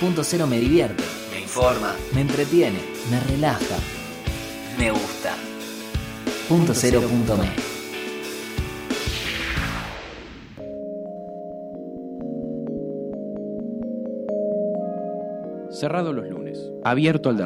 Punto cero me divierte, me informa, me entretiene, me relaja, me gusta. Punto cero punto me. Cerrado los lunes. Abierto al de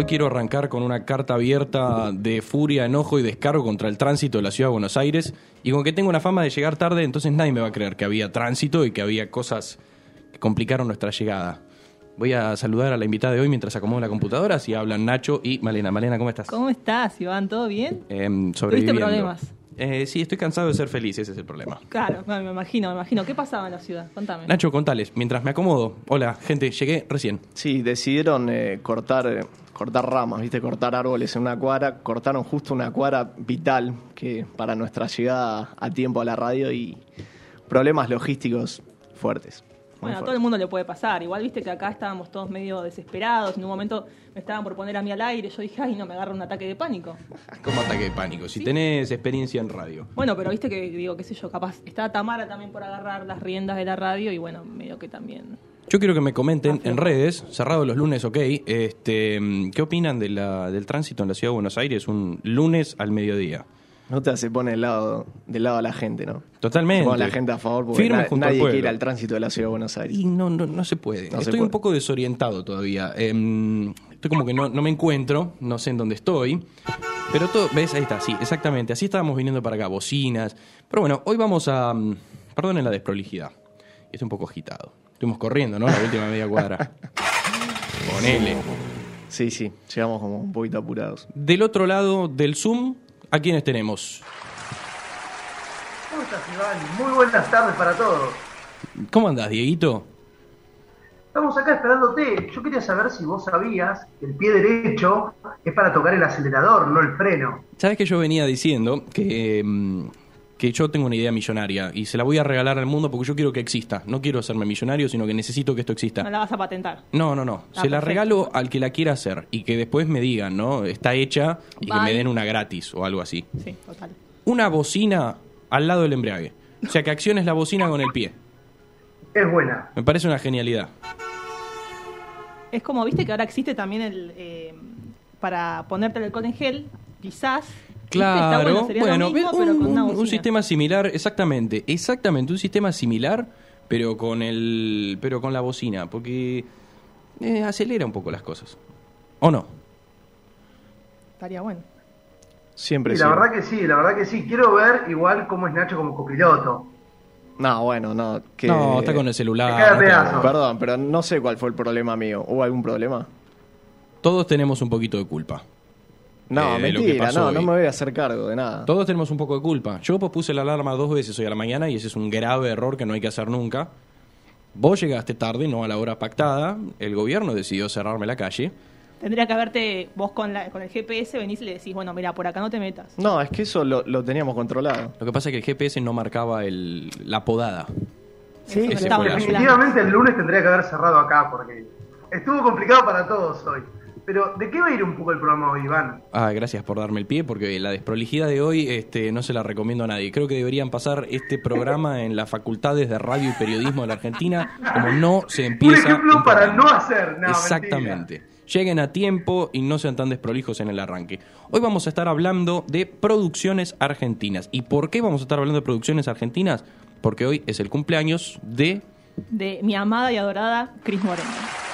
Hoy quiero arrancar con una carta abierta de furia, enojo y descargo contra el tránsito de la ciudad de Buenos Aires. Y con que tengo una fama de llegar tarde, entonces nadie me va a creer que había tránsito y que había cosas que complicaron nuestra llegada. Voy a saludar a la invitada de hoy mientras acomodo la computadora, así hablan Nacho y Malena. Malena, ¿cómo estás? ¿Cómo estás, Iván? ¿Todo bien? ¿Tuviste sobreviviendo. problemas? Eh, sí, estoy cansado de ser feliz, ese es el problema. Claro, me me imagino, me imagino. ¿Qué pasaba en la ciudad? Contame. Nacho, contales, mientras me acomodo. Hola, gente, llegué recién. Sí, decidieron eh, cortar, eh, cortar ramas, ¿viste? cortar árboles en una cuadra. Cortaron justo una cuadra vital que para nuestra llegada a tiempo a la radio y problemas logísticos fuertes. Bueno, a todo el mundo le puede pasar. Igual viste que acá estábamos todos medio desesperados. En un momento me estaban por poner a mí al aire. Yo dije, ay, no, me agarra un ataque de pánico. ¿Cómo ataque de pánico? Si tenés experiencia en radio. Bueno, pero viste que, digo, qué sé yo, capaz. Estaba Tamara también por agarrar las riendas de la radio y bueno, medio que también. Yo quiero que me comenten en redes, cerrado los lunes, ok, este, mm, ¿qué opinan de la- del tránsito en la ciudad de Buenos Aires un lunes al mediodía? No te se pone del lado, del lado a la gente, ¿no? Totalmente. Se pone la gente a favor porque Firme na- junto al nadie pueblo. quiere ir al tránsito de la ciudad de Buenos Aires. Y no, no, no se puede. No se estoy puede. un poco desorientado todavía. Em, estoy como que no, no me encuentro, no sé en dónde estoy. Pero todo, ¿ves? Ahí está, sí, exactamente. Así estábamos viniendo para acá, bocinas. Pero bueno, hoy vamos a... mm, Perdonen la desprolijidad. Estoy un poco agitado. Estuvimos corriendo, ¿no? La última media cuadra. Ponele. Sí, sí, llegamos como un poquito apurados. Del otro lado del Zoom, ¿a quiénes tenemos? ¿Cómo estás, Iván? Muy buenas tardes para todos. ¿Cómo andás, Dieguito? Estamos acá esperándote. Yo quería saber si vos sabías que el pie derecho es para tocar el acelerador, no el freno. Sabes que yo venía diciendo que, mm, que yo tengo una idea millonaria y se la voy a regalar al mundo porque yo quiero que exista. No quiero hacerme millonario, sino que necesito que esto No exista. la vas a patentar. No, no, no. Ah, se la perfecto. regalo al que la quiera hacer y que después me digan, ¿no? Está hecha y que me den una gratis o algo así. Sí, total. Una bocina al lado del embriague. O sea, que acciones la bocina con el pie. Es buena. Me parece una genialidad. Es como, viste que ahora existe también el. eh, para ponerte el alcohol en gel, quizás. Claro, bueno, mismo, un, pero con una un- un bocina. sistema similar, exactamente, exactamente, un sistema similar, pero con el, pero con la bocina, porque eh, acelera un poco las cosas, ¿o no? Estaría bueno. Siempre Y sí. la verdad que sí, la verdad que sí. Quiero ver igual cómo es Nacho como copiloto. No, bueno, no. Que... No, está con el celular. No. Perdón, pero no sé cuál fue el problema mío. ¿Hubo algún problema? Todos tenemos un poquito de culpa. No, Eh, de lo que mentira, pasó no, no me voy a hacer cargo de nada. Todos tenemos un poco de culpa. Yo puse la alarma dos veces hoy a la mañana y ese es un grave error que no hay que hacer nunca. Vos llegaste tarde, no a la hora pactada. El gobierno decidió cerrarme la calle. Tendría que haberte, vos con, la, con el GPS venís y le decís, bueno, mira, por acá no te metas. No, es que eso lo, lo teníamos controlado. Lo que pasa es que el GPS no marcaba el, la podada. Sí, ese estamos fue el hablando. Definitivamente el lunes tendría que haber cerrado acá porque estuvo complicado para todos hoy. Pero, ¿de qué va a ir un poco el programa hoy, Iván? Ah, gracias por darme el pie, porque la desprolijidad de hoy este, no se la recomiendo a nadie. Creo que deberían pasar este programa en las facultades de radio y periodismo de la Argentina, como no se Un empieza. ejemplo un para programa. no hacer nada. Exactamente. Lleguen a tiempo y no sean tan desprolijos en el arranque. Hoy vamos a estar hablando de producciones argentinas. ¿Y por qué vamos a estar hablando de producciones argentinas? Porque hoy es el cumpleaños de... De mi amada y adorada Cris Moreno.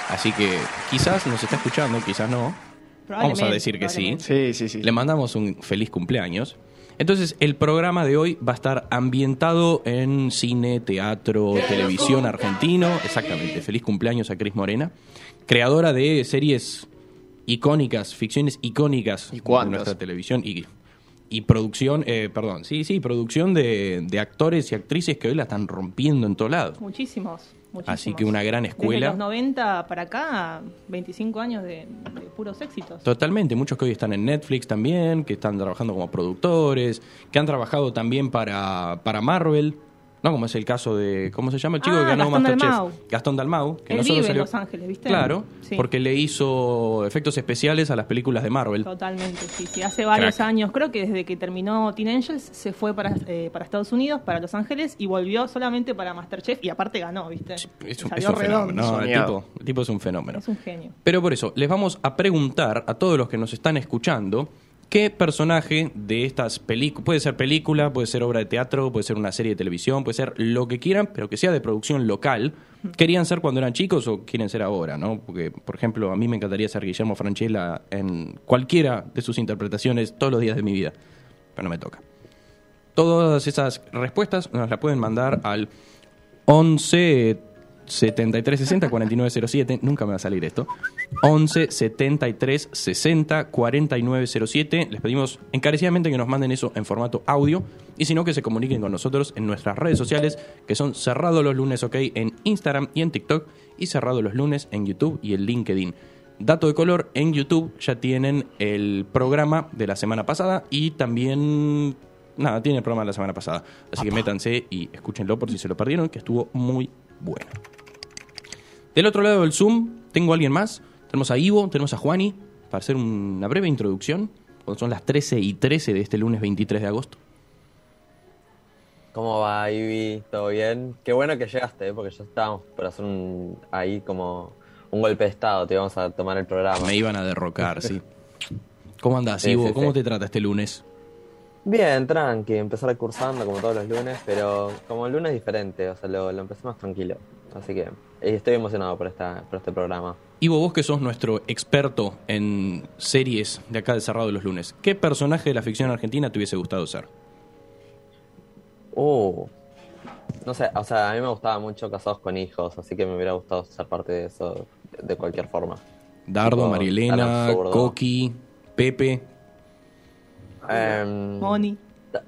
Así que quizás nos está escuchando, quizás no. Vamos a decir que sí. Sí, sí, sí. Le mandamos un feliz cumpleaños. Entonces, el programa de hoy va a estar ambientado en cine, teatro, televisión argentino. Exactamente. Feliz cumpleaños a Cris Morena, creadora de series icónicas, ficciones icónicas ¿Y de nuestra televisión y, y producción, eh, perdón, sí, sí, producción de, de actores y actrices que hoy la están rompiendo en todos lados. Muchísimos, muchísimos. Así que una gran escuela. Desde los 90 para acá, 25 años de, de puros éxitos. Totalmente, muchos que hoy están en Netflix también, que están trabajando como productores, que han trabajado también para, para Marvel, ¿no? Como es el caso de, ¿cómo se llama el chico Ah, que ganó Gastón Masterchef? Dalmau. Gastón Dalmau. Que Él no solo vive en salió- Los Ángeles, ¿viste? Claro, Sí. porque le hizo efectos especiales a las películas de Marvel. Totalmente, sí, sí. Hace varios Crack. años, creo que desde que terminó Teen Angels, se fue para, eh, para Estados Unidos, para Los Ángeles, y volvió solamente para Masterchef, y aparte ganó, ¿viste? Es un, es Salió un redondo. fenómeno, no, el, tipo, el tipo es un fenómeno. Es un genio. Pero por eso, les vamos a preguntar a todos los que nos están escuchando qué personaje de estas películas, puede ser película, puede ser obra de teatro, puede ser una serie de televisión, puede ser lo que quieran, pero que sea de producción local, querían ser cuando eran chicos o quieren ser ahora, ¿no? Porque, por ejemplo, a mí me encantaría ser Guillermo Franchella en cualquiera de sus interpretaciones todos los días de mi vida, pero no me toca. Todas esas respuestas nos las pueden mandar al 11 73 60 49 07. Nunca me va a salir esto. 11 73 60 49 07. Les pedimos encarecidamente que nos manden eso en formato audio. Y si no, que se comuniquen con nosotros en nuestras redes sociales, que son Cerrado los lunes, ok, en Instagram y en TikTok. Y Cerrado los lunes en YouTube y en LinkedIn. Dato de color, en YouTube ya tienen el programa de la semana pasada y también Nada, tiene el programa de la semana pasada. Así que métanse y escúchenlo por si se lo perdieron, que estuvo muy bueno. Del otro lado del Zoom, tengo a alguien más. Tenemos a Ivo, tenemos a Juani, para hacer una breve introducción. Cuando son las 13 y 13 de este lunes 23 de agosto. ¿Cómo va, Ivy? ¿Todo bien? Qué bueno que llegaste, ¿eh? porque ya estábamos por hacer un, ahí como un golpe de estado, te íbamos a tomar el programa. Me iban a derrocar, sí. ¿Cómo andás, Sí, Ivo? sí, ¿Cómo sí. te trata este lunes? Bien, tranqui, empezar cursando como todos los lunes, pero como el lunes diferente, o sea, lo, lo empecé más tranquilo. Así que estoy emocionado por, esta, por este programa. Ivo, vos que sos nuestro experto en series de acá de Cerrado de los lunes, ¿qué personaje de la ficción argentina te hubiese gustado ser? Uh, no sé, o sea, a mí me gustaba mucho Casados con Hijos, así que me hubiera gustado ser parte de eso de cualquier forma. Dardo, Marielena. Coqui, Pepe, Em, Moni.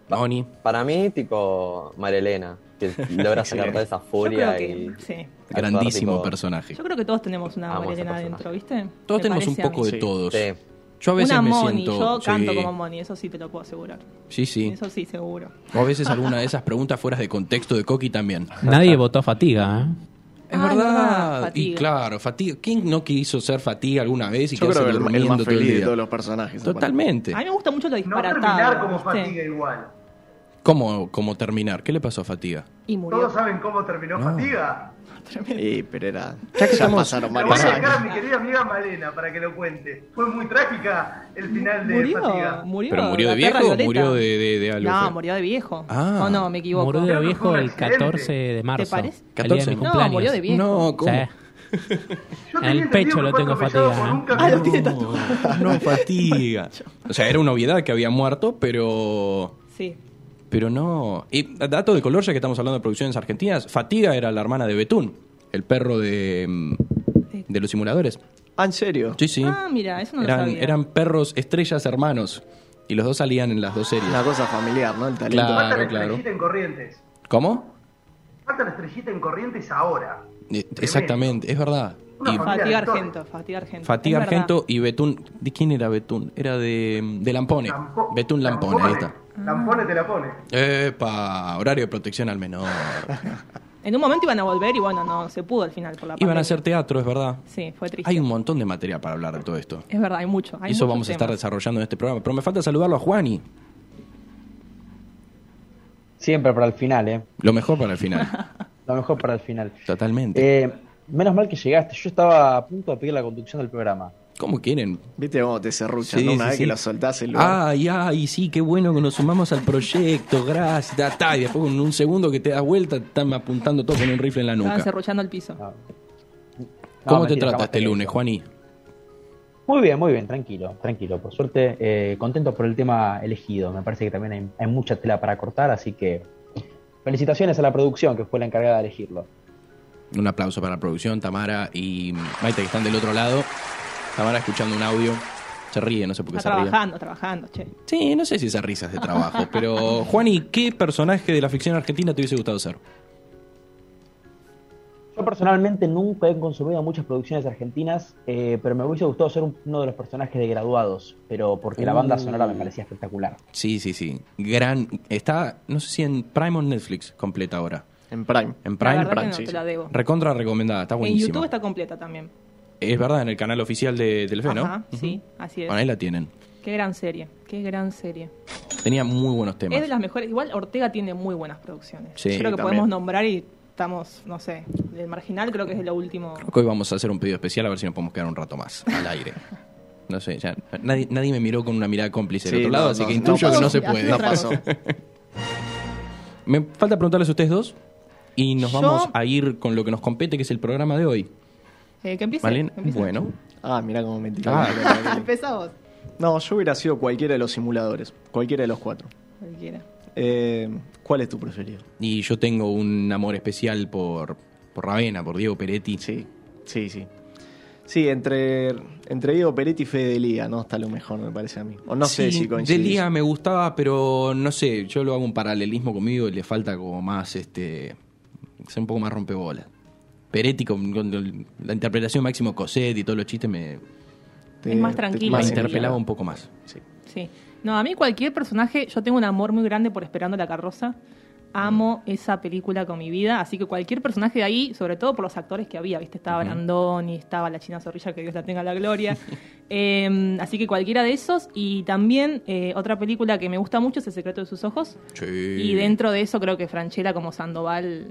Moni. Para mí, tipo, Marilena, que logra sacar toda esa furia y... que, sí. actuar, Grandísimo tipo, personaje. Yo creo que todos tenemos una Marilena adentro, ¿viste? Todos Me tenemos un a poco de todos. Sí. Yo a veces Una me Moni, siento. yo canto sí, como Moni, eso sí te lo puedo asegurar. Sí, sí. Eso sí, seguro. O a veces alguna de esas preguntas fuera de contexto de Coqui también. Nadie votó fatiga, ¿eh? Es Ah, verdad. Y claro, Fatiga. ¿Quién no quiso ser Fatiga alguna vez y Yo creo quedarse que el, el más todo el feliz de todos los personajes. Totalmente. A mí me gusta mucho lo No disparatado. terminar como ¿viste? fatiga igual. ¿Cómo, ¿Cómo terminar? ¿Qué le pasó a Fatiga? Y murió. ¿Todos saben cómo terminó No. Fatiga? Sí, pero era. Ya que estamos- pasaron varios voy a dejar a mi querida amiga Malena para que lo cuente. Fue muy trágica el final de Murió, Fatiga. murió. ¿Pero murió de viejo o murió de, de, de algo? No, murió de viejo. Ah. Oh, no, me equivoco. Murió de viejo el accidente. 14 de marzo. parece? el día de 14. mi No, cumpleaños. murió de viejo. No, ¿cómo? Sí. Yo En el pecho lo tengo fatiga, ¿eh? Ah, lo tiene tatuado. No, Fatiga. O sea, era una obviedad que había muerto, pero... Sí. Pero no. Y dato de color, ya que estamos hablando de producciones argentinas, Fatiga era la hermana de Betún, el perro de, mm, de los simuladores. Ah, ¿en serio? Sí, sí. Ah, mira, eso no lo eran, sabía. eran perros estrellas hermanos. Y los dos salían en las dos series. Una cosa familiar, ¿no? El talento. Claro. Falta la claro. estrellita en Corrientes. ¿Cómo? Falta la estrellita en Corrientes ahora. Eh, Exactamente, es verdad. Y Fatiga. Argento, Fatiga Argento. Fatiga. Argento y Betún. ¿De quién era Betún? Era de, de Lampone. Lampo- Betún Lampone, ahí está. Lampone te la pone. Epa, horario de protección al menor. En un momento iban a volver y bueno, no se pudo al final por la Iban a pandemia. hacer teatro, es verdad. Sí, fue triste. Hay un montón de material para hablar de todo esto. Es verdad, hay mucho. Hay eso vamos a estar temas. desarrollando en este programa. Pero me falta saludarlo a Juani. Siempre para el final, ¿eh? Lo mejor para el final. Lo mejor para el final. Totalmente. Eh, menos mal que llegaste. Yo estaba a punto de pedir la conducción del programa. ¿Cómo quieren? ¿Viste cómo te serruchan? Sí, ¿no? Una sí, vez sí. que lo soltás el lugar. Ay, ay, sí, qué bueno que nos sumamos al proyecto, gracias. Ta, ta, y después en un segundo que te das vuelta, están apuntando todo con un rifle en la Estaban nuca. cerruchando el piso. No. No, ¿Cómo te mentira, trata jamás este te lunes. Juaní? Muy bien, muy bien, tranquilo, tranquilo. Por suerte, eh, contento por el tema elegido. Me parece que también hay, hay mucha tela para cortar, así que felicitaciones a la producción que fue la encargada de elegirlo. Un aplauso para la producción, Tamara y Maite que están del otro lado. Tamara escuchando un audio. Se ríe, no sé por qué Está se ríe. trabajando, trabajando, che. Sí, no sé si esa risa es de trabajo, pero Juani, ¿qué personaje de la ficción argentina te hubiese gustado ser? Yo personalmente nunca he consumido muchas producciones argentinas, eh, pero me hubiese gustado ser un- uno de los personajes de graduados, pero porque la banda Uh. sonora me parecía espectacular. Sí, sí, sí. Gran. Está, no sé si en Prime o en Netflix completa ahora. En Prime. En La Prime, verdad que Prime, no, sí, te sí. la debo. Recontra recomendada, está En buenísima. YouTube está completa también. Es verdad, en el canal oficial de Telefe, ¿no? Ajá, sí, así es. Bueno, ahí la tienen. Qué gran serie, qué gran serie. Tenía muy buenos temas. Es de las mejores. Igual Ortega tiene muy buenas producciones. Sí, Yo creo que también. podemos nombrar y estamos, no sé, el marginal creo que es lo último. Creo que hoy vamos a hacer un pedido especial a ver si nos podemos quedar un rato más al aire. No sé, ya nadie, nadie me miró con una mirada cómplice del otro lado, no, así no, que no intuyo que no se puede. No pasó. Me falta preguntarles a ustedes dos y nos Yo- vamos a ir con lo que nos compete, que es el programa de hoy. Eh, que empiece. ¿Vale? que empiece. Bueno, Ah, mira cómo me tiró. Ah. Empezá vos. No, yo hubiera sido cualquiera de los simuladores. Cualquiera de los cuatro. Cualquiera. Eh, ¿Cuál es tu preferido? y yo tengo un amor especial por, por Ravena, por Diego Peretti. Sí, sí, sí. Sí, entre, entre Diego Peretti y Fede de Liga, ¿no? Está lo mejor, me parece a mí. O no sé si coincidís. De Liga me gustaba, pero no sé, yo lo hago un paralelismo conmigo y le falta como más, este, ser un poco más rompebola. Peretti con, con la interpretación de Máximo Coset y todos los chistes me, Te- Es más te- tranquilo. me Más interpelaba un poco más. Sí. Sí. No, a mí cualquier personaje, yo tengo un amor muy grande por Esperando la carroza. Amo esa película con mi vida, así que cualquier personaje de ahí, sobre todo por los actores que había, ¿viste? Estaba Brandoni, estaba la China Zorrilla, que Dios la tenga en la gloria. Eh, así que cualquiera de esos. Y también eh, otra película que me gusta mucho es El secreto de sus ojos. Sí. Y dentro de eso creo que Franchella como Sandoval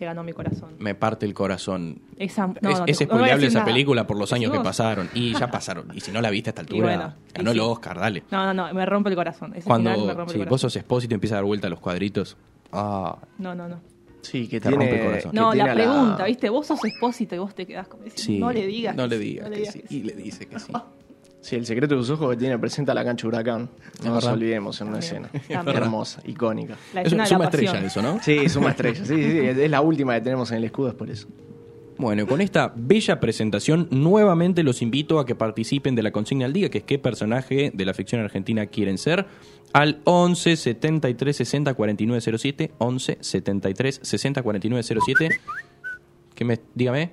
se ganó mi corazón. Me parte el corazón. Esa, no, es no, es spoileable esa nada. película por los años que pasaron. Y ya pasaron. Y si no la viste a esta altura, bueno, ganó el sí. Oscar, dale. No, no, no, me rompe el corazón. Ese final me Cuando rompe sí, el vos sos expósito y empieza a dar vuelta a los cuadritos. Ah, No, no, no. Sí, que Te tiene. rompe el corazón. No, la pregunta, ¿viste? Vos sos expósito y vos te quedás como diciendo, sí. no le digas. No que le sí, digas no le que digas sí. que sí. Y le dice que sí. Sí, el secreto de sus ojos que tiene presenta la cancha Huracán. No nos olvidemos en una También, escena. también. Hermosa, icónica. La Es escena una de la suma pasión. estrella eso, ¿no? Sí, es una estrella. Sí, sí, sí, es la última que tenemos en el escudo, es por eso. Bueno, con esta bella presentación, nuevamente los invito a que participen de la consigna al día, que es qué personaje de la ficción argentina quieren ser, al 11 73 60 49 07, 11 73 60 49 07. Que me, dígame.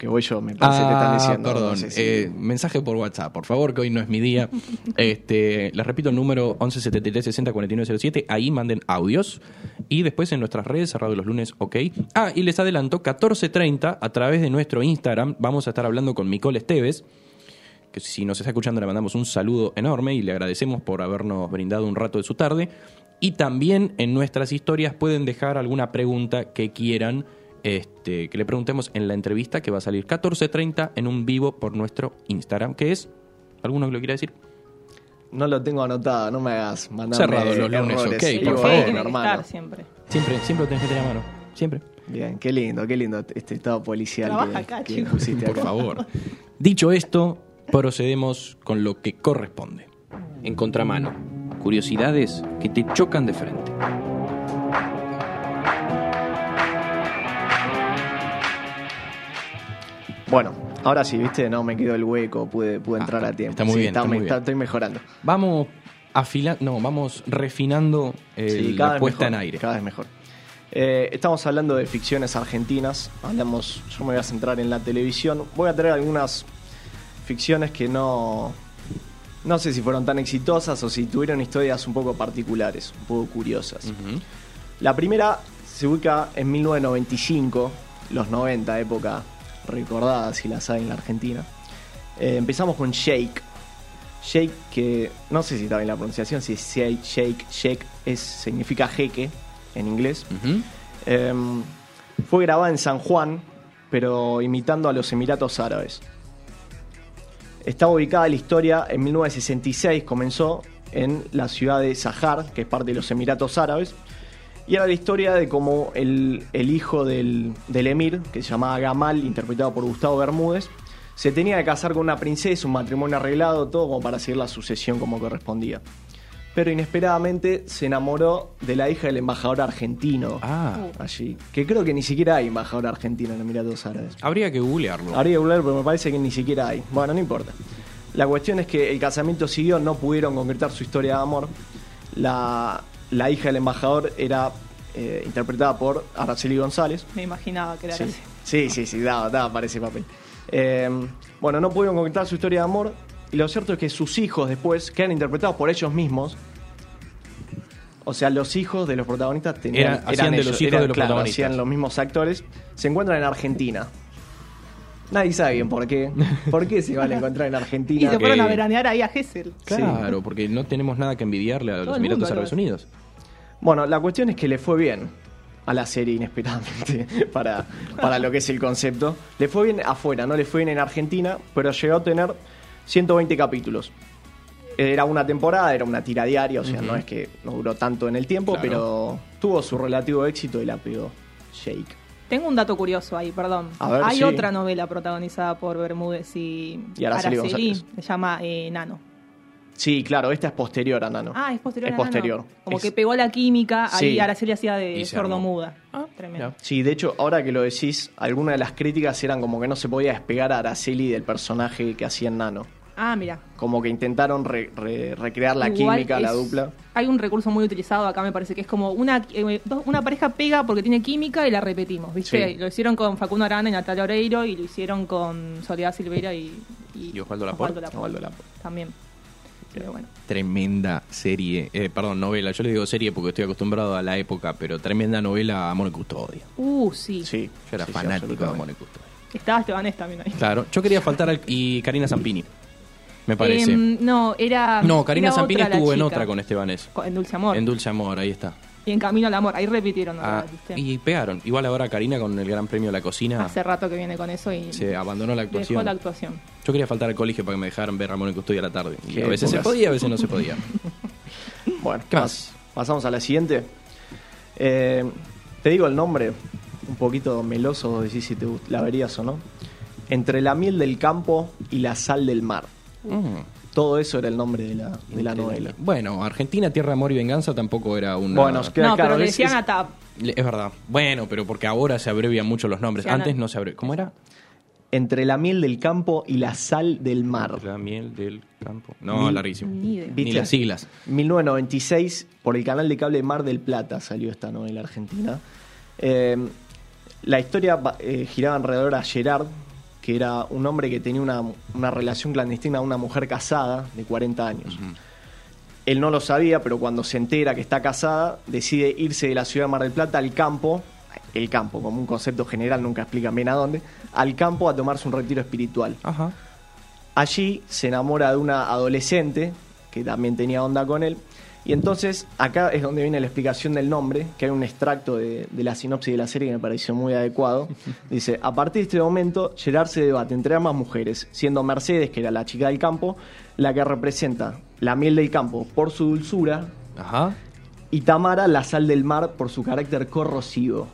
Que voy yo, me parece que te están diciendo. Ah, perdón. no sé si- eh, mensaje por WhatsApp, por favor, que hoy no es mi día. este, les repito el número 11 73 60 49 07. Ahí manden audios. Y después en nuestras redes, cerrado los lunes, ok. Ah, y les adelanto, 14.30 a través de nuestro Instagram vamos a estar hablando con Micole Esteves. Que si nos está escuchando le mandamos un saludo enorme y le agradecemos por habernos brindado un rato de su tarde. Y también en nuestras historias pueden dejar alguna pregunta que quieran este, que le preguntemos en la entrevista que va a salir 14.30 en un vivo por nuestro Instagram, que es... ¿Alguno que lo quiera decir? No lo tengo anotado, no me hagas mandarme Cerrado los lunes, ok, Sí, por favor, tiene que hermano. estar siempre. Siempre, siempre lo tenés que tener a mano. Siempre. Bien, qué lindo, qué lindo este estado policial Trabaja que, acá, que chico. pusiste Por acá. favor. Dicho esto, procedemos con lo que corresponde. En contramano, curiosidades que te chocan de frente. Bueno, ahora sí, viste, no me quedó el hueco, pude, pude Ah, entrar a tiempo. está muy Sí, bien, está muy bien. estoy mejorando. Vamos afilando, no, vamos refinando eh, Sí, la vez puesta mejor, en aire. Cada vez mejor. Eh, estamos hablando de ficciones argentinas. Hablamos, yo me voy a centrar en la televisión. Voy a traer algunas ficciones que no. No sé si fueron tan exitosas o si tuvieron historias un poco particulares, un poco curiosas. La primera se ubica en 1995, los 90, época recordada si la saben en la Argentina. Eh, empezamos con Shake. Shake, que no sé si está bien la pronunciación, si es Shake, Shake, Shake, es, significa jeque en inglés. Eh, fue grabada en San Juan, pero imitando a los Emiratos Árabes. Estaba ubicada la historia en 1966, comenzó en la ciudad de Sahar, que es parte de los Emiratos Árabes. Y era la historia de cómo el, el hijo del, del emir, que se llamaba Gamal, interpretado por Gustavo Bermúdez, se tenía que casar con una princesa, un matrimonio arreglado, todo como para seguir la sucesión como correspondía. pero inesperadamente se enamoró de la hija del embajador argentino Ah, allí. Que creo que ni siquiera hay embajador argentino en Emiratos Árabes. habría que googlearlo. Habría que hablar, pero me parece que ni siquiera hay. Bueno, no importa. La cuestión es que el casamiento siguió, no pudieron concretar su historia de amor. La, la hija del embajador era eh, interpretada por Araceli González. Me imaginaba que era Sí, así. sí, sí, sí, daba, daba para ese papel. Eh, bueno, no pudieron concretar su historia de amor. Y lo cierto es que sus hijos después quedan interpretados por ellos mismos. O sea, los hijos de los protagonistas tenían, Era- hacían de ellos, los hijos eran, de los claro, protagonistas. hacían los mismos actores. Se encuentran en Argentina. Nadie sabe bien por qué. ¿Por qué se van a encontrar en Y Argentina? se fueron a veranear ahí a Gessel. Claro, porque no tenemos nada que envidiarle a los Todo Emiratos Árabes. Unidos. Bueno, la cuestión es que le fue bien a la serie inesperadamente para, para lo que es el concepto. Le fue bien afuera, no le fue bien en Argentina, pero llegó a tener 120 capítulos. Era una temporada, era una tira diaria, o sea, no es que no duró tanto en el tiempo, Claro. pero tuvo su relativo éxito y la pegó Shake. Tengo un dato curioso ahí, perdón. A ver, Hay sí. otra novela protagonizada por Bermúdez y, Y Araceli González. Se llama eh, Nano. Sí, claro, esta es posterior a Nano. Ah, es posterior. Es a Nano. posterior. Como Es- que pegó la química, ahí Sí. Araceli hacía de sordomuda. Ah, tremendo. Sí, de hecho, ahora que lo decís, algunas de las críticas eran como que no se podía despegar a Araceli del personaje que hacía en Nano. Ah, mira. Como que intentaron re- re- recrear la Igual química, la dupla. Hay un recurso muy utilizado acá, me parece que es como una, eh, una pareja pega porque tiene química y la repetimos, ¿viste? Sí. Lo hicieron con Facundo Arana y Natalia Oreiro y lo hicieron con Soledad Silveira y, Y Osvaldo Laporte. Osvaldo Laporte. También. Pero bueno. Tremenda serie, eh, perdón, novela. Yo le digo serie porque estoy acostumbrado a la época, pero tremenda novela Amor y Custodia. Uh, sí. Sí. Yo era sí, sí, fanático de. Amor y Custodia. Estaba Estebanés también ahí. Claro, yo quería faltar al- y Karina Zampini, me parece. Em, no, era. no, Karina era Zampini otra estuvo en otra con Estebanés. En Dulce Amor. En Dulce Amor, ahí está. y en Camino al Amor. Ahí repitieron. Ah, y pegaron. Igual ahora Karina con el Gran Premio de la Cocina Hace rato que viene con eso y se abandonó la dejó actuación. la actuación. Yo quería faltar al colegio para que me dejaran ver Ramón y Custodia a la tarde. Y Qué a veces se podía, a veces no se podía. Bueno, ¿Qué más? Pasamos a la siguiente. Eh, te digo el nombre, un poquito meloso, decís si te la verías o no. Entre la miel del campo y la sal del mar. Mm. Todo eso era el nombre de la, de la novela. Bueno, Argentina, Tierra, Amor y Venganza tampoco era una... Bueno, es que- no, claro, pero le es- decían es- a TAP. Le- Es verdad. Bueno, pero porque ahora se abrevian mucho los nombres. Sí, Antes no se abrevian. ¿Cómo era? Entre la miel del campo y la sal del mar. La miel del campo. No, Mil- larguísimo. Ni idea. Ni ¿Viste? las siglas. 1996, por el canal de cable Mar del Plata salió esta novela argentina. Eh, la historia va- eh, giraba alrededor a Gerard, que era un hombre que tenía una, una relación clandestina con una mujer casada de 40 años. Él no lo sabía, pero cuando se entera que está casada, decide irse de la ciudad de Mar del Plata al campo, el campo, como un concepto general, nunca explican bien a dónde, al campo a tomarse un retiro espiritual. Ajá. Allí se enamora de una adolescente que también tenía onda con él. Y entonces acá es donde viene la explicación del nombre, que hay un extracto de, de la sinopsis de la serie que me pareció muy adecuado. Dice, a partir de este momento, Gerard se debate entre ambas mujeres, siendo Mercedes, que era la chica del campo, la que representa la miel del campo por su dulzura, Ajá. y Tamara la sal del mar por su carácter corrosivo.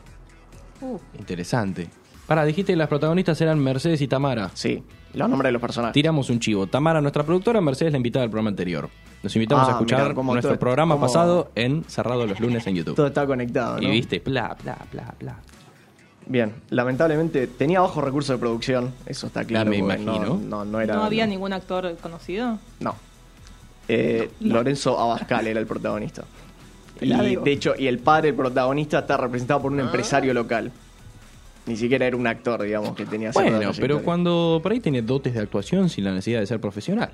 Interesante. Para, dijiste que las protagonistas eran Mercedes y Tamara. Sí, los nombres de los personajes. Tiramos un chivo. Tamara, nuestra productora, Mercedes, la invitada del programa anterior. Nos invitamos Ah, a escuchar mirá, nuestro todo- programa cómo- pasado en Cerrado los lunes en YouTube. Todo está conectado, Y ¿no? viste, bla, bla, bla, bla. Bien, lamentablemente tenía bajos recursos de producción, eso está claro. me imagino. No, no, no era, ¿No había no. ningún actor conocido? No. Eh, Lorenzo Abascal era el protagonista. Y de hecho, y el padre del protagonista está representado por un empresario local. Ni siquiera era un actor, digamos, que tenía Bueno, pero cuando por ahí tiene dotes de actuación sin la necesidad de ser profesional.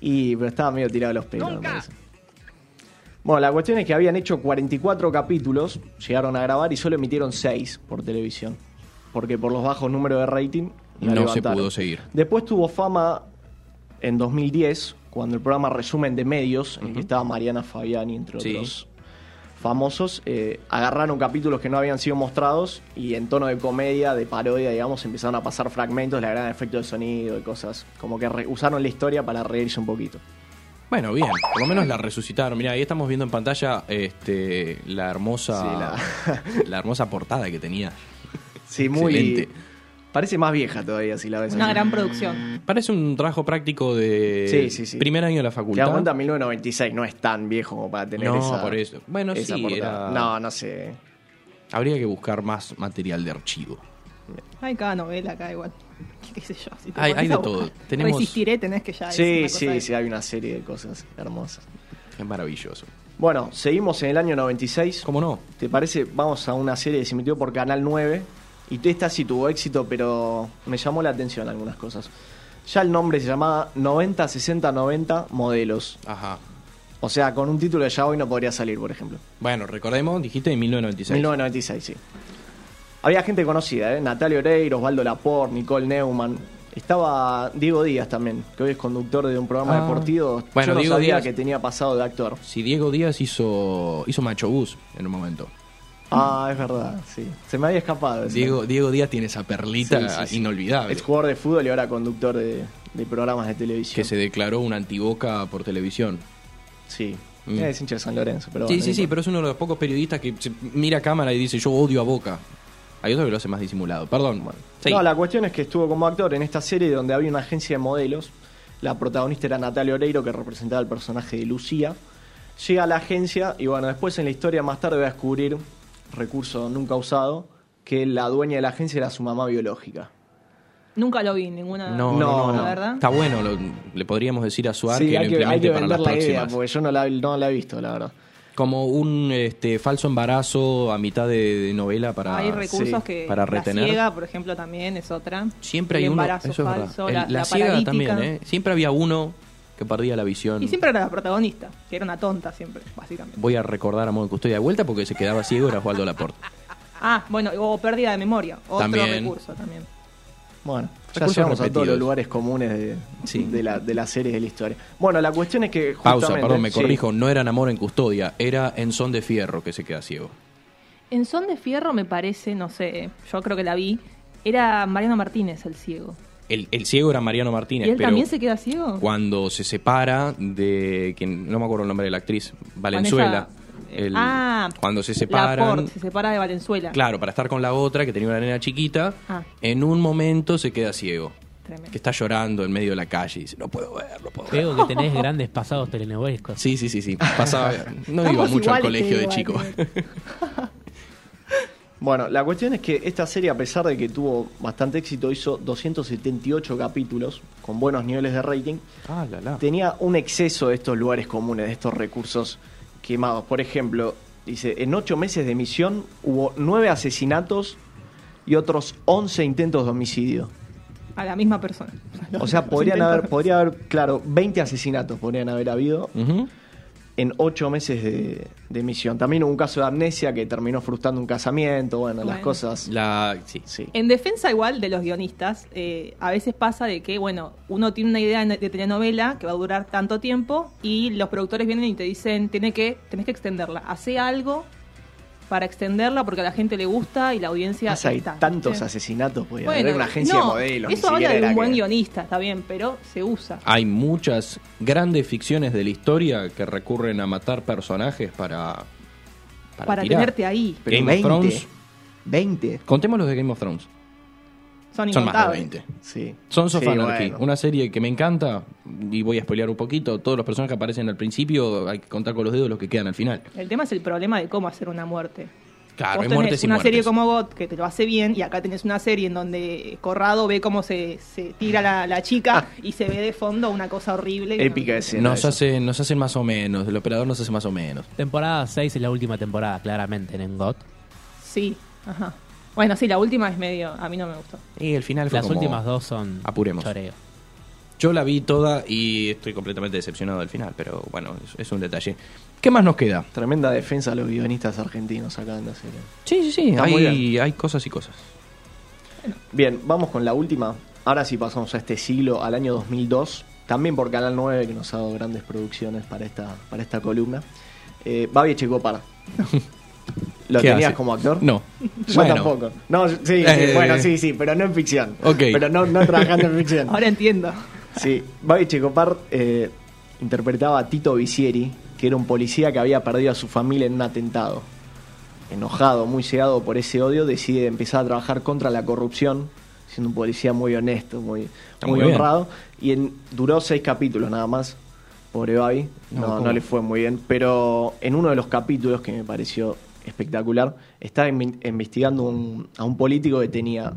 Y pero estaba medio tirado a los pelos, me parece. Bueno, la cuestión es que habían hecho 44 capítulos, llegaron a grabar y solo emitieron 6 por televisión. Porque por los bajos números de rating la No se pudo seguir. Después tuvo fama en 2010, cuando el programa Resumen de Medios, en el que estaba Mariana Fabiani, entre Sí. otros famosos, eh, agarraron capítulos que no habían sido mostrados y en tono de comedia, de parodia, digamos, empezaron a pasar fragmentos, le agregaron efectos de sonido y cosas. Como que usaron la historia para reírse un poquito. Bueno, bien, por lo menos la resucitaron. Mira, ahí estamos viendo en pantalla este, la hermosa Sí, la... hermosa portada que tenía. Sí, muy, Excelente. Parece más vieja todavía si la ves. Una así. gran producción. Parece un trabajo práctico de Sí, sí, sí. primer año de la Te facultad. cuenta, 1996 no es tan viejo como para tener No, esa. por eso. Bueno, esa sí, era- No, no sé. Habría que buscar más material de archivo. Hay cada novela acá igual. ¿Qué sé yo? Si te Hay- de todo. Tenemos- Resistiré, tenés que ya. Sí, sí, de- sí, hay una serie de cosas hermosas. Es maravilloso. Bueno, seguimos en el año 96. ¿Cómo no? ¿Te parece? Vamos a una serie que se emitió por Canal 9. Y esta sí tuvo éxito, pero me llamó la atención algunas cosas. Ya el nombre se llamaba 90, 60, 90 modelos. Ajá. O sea, con un título que ya hoy no podría salir, por ejemplo. Bueno, recordemos, dijiste en 1996. 1996, sí. Había gente conocida, ¿eh? Natalia Oreiro, Osvaldo Laporte, Nicole Neumann. Estaba Diego Díaz también, que hoy es conductor de un programa Ah. deportivo. Bueno, Yo no Diego sabía Díaz- que tenía pasado de actor. Si Diego Díaz hizo, hizo Macho Bus en un momento. Ah, es verdad, sí. Se me había escapado. eso. Diego, Diego Díaz tiene esa perlita Sí, sí, sí. inolvidable. Es jugador de fútbol y ahora conductor de, de programas de televisión. Que se declaró un antiboca por televisión. Sí. Mm. Es hincha de San Lorenzo, pero sí, bueno, sí, no sí, pero es uno de los pocos periodistas que se mira a cámara y dice yo odio a Boca. Hay otro que lo hace más disimulado. Perdón. Sí. No, la cuestión es que estuvo como actor en esta serie donde había una agencia de modelos. La protagonista era Natalia Oreiro, que representaba el personaje de Lucía. Llega a la agencia y bueno, después en la historia más tarde va a descubrir, recurso nunca usado, que la dueña de la agencia era su mamá biológica. Nunca lo vi en ninguna. No, no, No, no, verdad. Está bueno, lo- le podríamos decir a Suar Sí, que hay lo que, hay implemente que para las la idea, próximas. porque yo no la, no la he visto, la verdad. Como un este, falso embarazo a mitad de, de novela para... Hay recursos sí, que. para retener. La ciega, por ejemplo, también es otra. Siempre hay uno... embarazo Eso es verdad. falso, El- la, la la ciega paralítica. también, ¿eh? Siempre había uno que perdía la visión. Y siempre era la protagonista, que era una tonta siempre, básicamente. Voy a recordar a modo de custodia de vuelta porque se quedaba ciego era Osvaldo Laporte. Ah, bueno, o pérdida de memoria. Otro También. recurso también. Bueno, ya llegamos a todos los lugares comunes de, Sí. de, la, de las series de la historia. Bueno, la cuestión es que Pausa, perdón, me sí. corrijo. No era en Amor en Custodia, era en Son de Fierro que se queda ciego. En Son de Fierro me parece, no sé, yo creo que la vi, era Mariano Martínez el ciego. El, el ciego era Mariano Martínez, ¿Y él pero también se queda ciego? cuando se separa de quien no me acuerdo el nombre de la actriz, Valenzuela. Vanessa, el- ah, cuando se separan, se separa de Valenzuela. claro, para estar con la otra que tenía una nena chiquita, Ah. en un momento se queda ciego. Tremendo. Que está llorando en medio de la calle y dice, no puedo ver, no puedo ver. Que tenés grandes pasados telenovelescos. Sí, sí, sí, sí. Pasaba, no Estamos iba mucho al colegio de chico. Bueno, la cuestión es que esta serie, a pesar de que tuvo bastante éxito, hizo 278 capítulos con buenos niveles de rating. ah, la, la. Tenía un exceso de estos lugares comunes, de estos recursos quemados. Por ejemplo, dice, en ocho meses de emisión hubo nueve asesinatos y otros 11 intentos de homicidio. A la misma persona. O sea, podrían haber, podría haber, claro, 20 asesinatos podrían haber habido Ujú. En ocho meses de, de emisión. También hubo un caso de amnesia que terminó frustrando un casamiento. Bueno, las Bueno. cosas. La, sí. Sí. En defensa igual de los guionistas, eh, a veces pasa de que, bueno, uno tiene una idea de telenovela que va a durar tanto tiempo y los productores vienen y te dicen, tiene que, tenés que extenderla, hace algo para extenderla porque a la gente le gusta y la audiencia Pasa, hay está. tantos ¿viste? asesinatos, podía Bueno, haber una agencia no, de modelos. Eso habla de un buen que- guionista, está bien, pero se usa. Hay muchas grandes ficciones de la historia que recurren a matar personajes para. Para, Para tenerte ahí. Pero Game of 20. Thrones. 20. Contemos los de Game of Thrones. Son Son más de incontables. 20. Sí. Sons of Sí, Anarchy, bueno. una serie que me encanta y voy a spoilear un poquito. Todos los personajes que aparecen al principio, hay que contar con los dedos los que quedan al final. El tema es el problema de cómo hacer una muerte. Claro, Vos hay tenés muertes y una muertes. serie como GOT que te lo hace bien y acá tenés una serie en donde Corrado ve cómo se, se tira la, la chica y se ve de fondo una cosa horrible. Épica escena. Nos eso. hacen, nos hacen más o menos, el operador nos hace más o menos. Temporada 6 es la última temporada, claramente, en GOT. Sí, ajá. Bueno, sí, la última es medio. A mí no me gustó. Y el final fue Las como- últimas dos son Apuremos. choreo. Yo la vi toda y estoy completamente decepcionado del final, pero bueno, es, es un detalle. ¿Qué más nos queda? Tremenda defensa a los guionistas argentinos acá en la serie. Sí, sí, sí, Está hay, hay cosas y cosas. Bien, vamos con la última. Ahora sí pasamos a este siglo, al año 2002. También por Canal 9, que nos ha dado grandes producciones para esta, para esta columna. Eh, Babi Echecopar. ¿Lo ¿Qué tenías hace? como actor? No. Yo Bueno. tampoco. No, sí, sí, Eh, bueno, sí, sí, pero no en ficción. Ok. Pero no, no trabajando en ficción. Ahora entiendo. Sí, Babi Checopar eh, interpretaba a Tito Vicieri, que era un policía que había perdido a su familia en un atentado. Enojado, muy cegado por ese odio, decide empezar a trabajar contra la corrupción siendo un policía muy honesto, muy, muy, honrado. Y en, duró seis capítulos nada más. Pobre Babi, No, no le fue muy bien. Pero en uno de los capítulos que me pareció espectacular, estaba invi- investigando un- a un político que tenía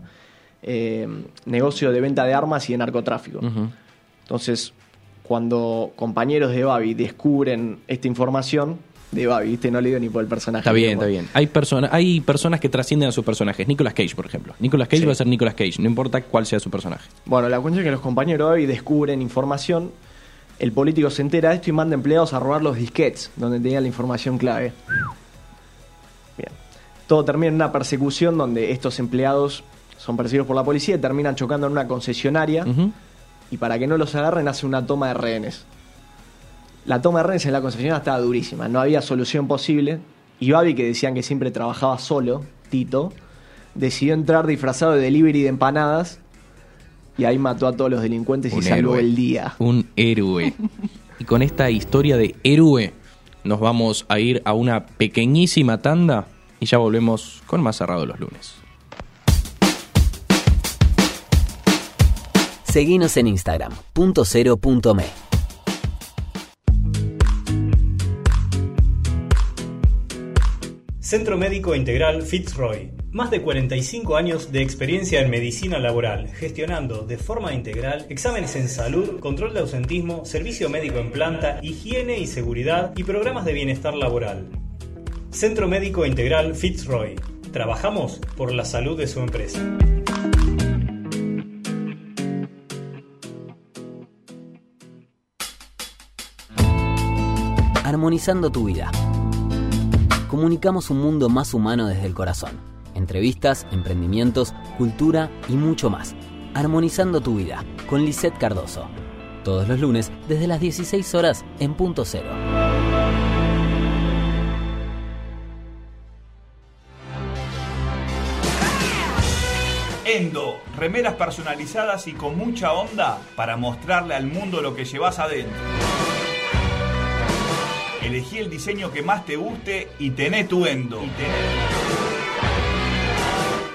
eh, negocio de venta de armas y de narcotráfico. Entonces, cuando compañeros de Babi descubren esta información, de Babi, ¿viste? No le digo ni por el personaje. Está bien, está bien. Hay, persona, hay personas que trascienden a sus personajes. Nicolas Cage, por ejemplo. Nicolas Cage Sí. va a ser Nicolas Cage, no importa cuál sea su personaje. Bueno, la cuestión es que los compañeros de Babi descubren información, el político se entera de esto y manda empleados a robar los disquets donde tenía la información clave. Todo termina en una persecución donde estos empleados son perseguidos por la policía y terminan chocando en una concesionaria y para que no los agarren hace una toma de rehenes. La toma de rehenes en la concesionaria estaba durísima, no había solución posible y Babi, que decían que siempre trabajaba solo, Tito, decidió entrar disfrazado de delivery de empanadas y ahí mató a todos los delincuentes y salvó héroe. el día. Un héroe. y con esta historia de héroe nos vamos a ir a una pequeñísima tanda y ya volvemos con más cerrado los lunes. Seguinos en Instagram, punto cero punto me. Centro Médico Integral Fitzroy. Más de 45 años de experiencia en medicina laboral, gestionando de forma integral exámenes en salud, control de ausentismo, servicio médico en planta, higiene y seguridad y programas de bienestar laboral. Centro Médico Integral Fitzroy. Trabajamos por la salud de su empresa. Armonizando tu vida. Comunicamos un mundo más humano desde el corazón. Entrevistas, emprendimientos, cultura y mucho más. Armonizando tu vida con Lisette Cardoso. Todos los lunes desde las 16 horas en punto cero. Remeras personalizadas y con mucha onda para mostrarle al mundo lo que llevas adentro. Elegí el diseño que más te guste y tené tu Endo.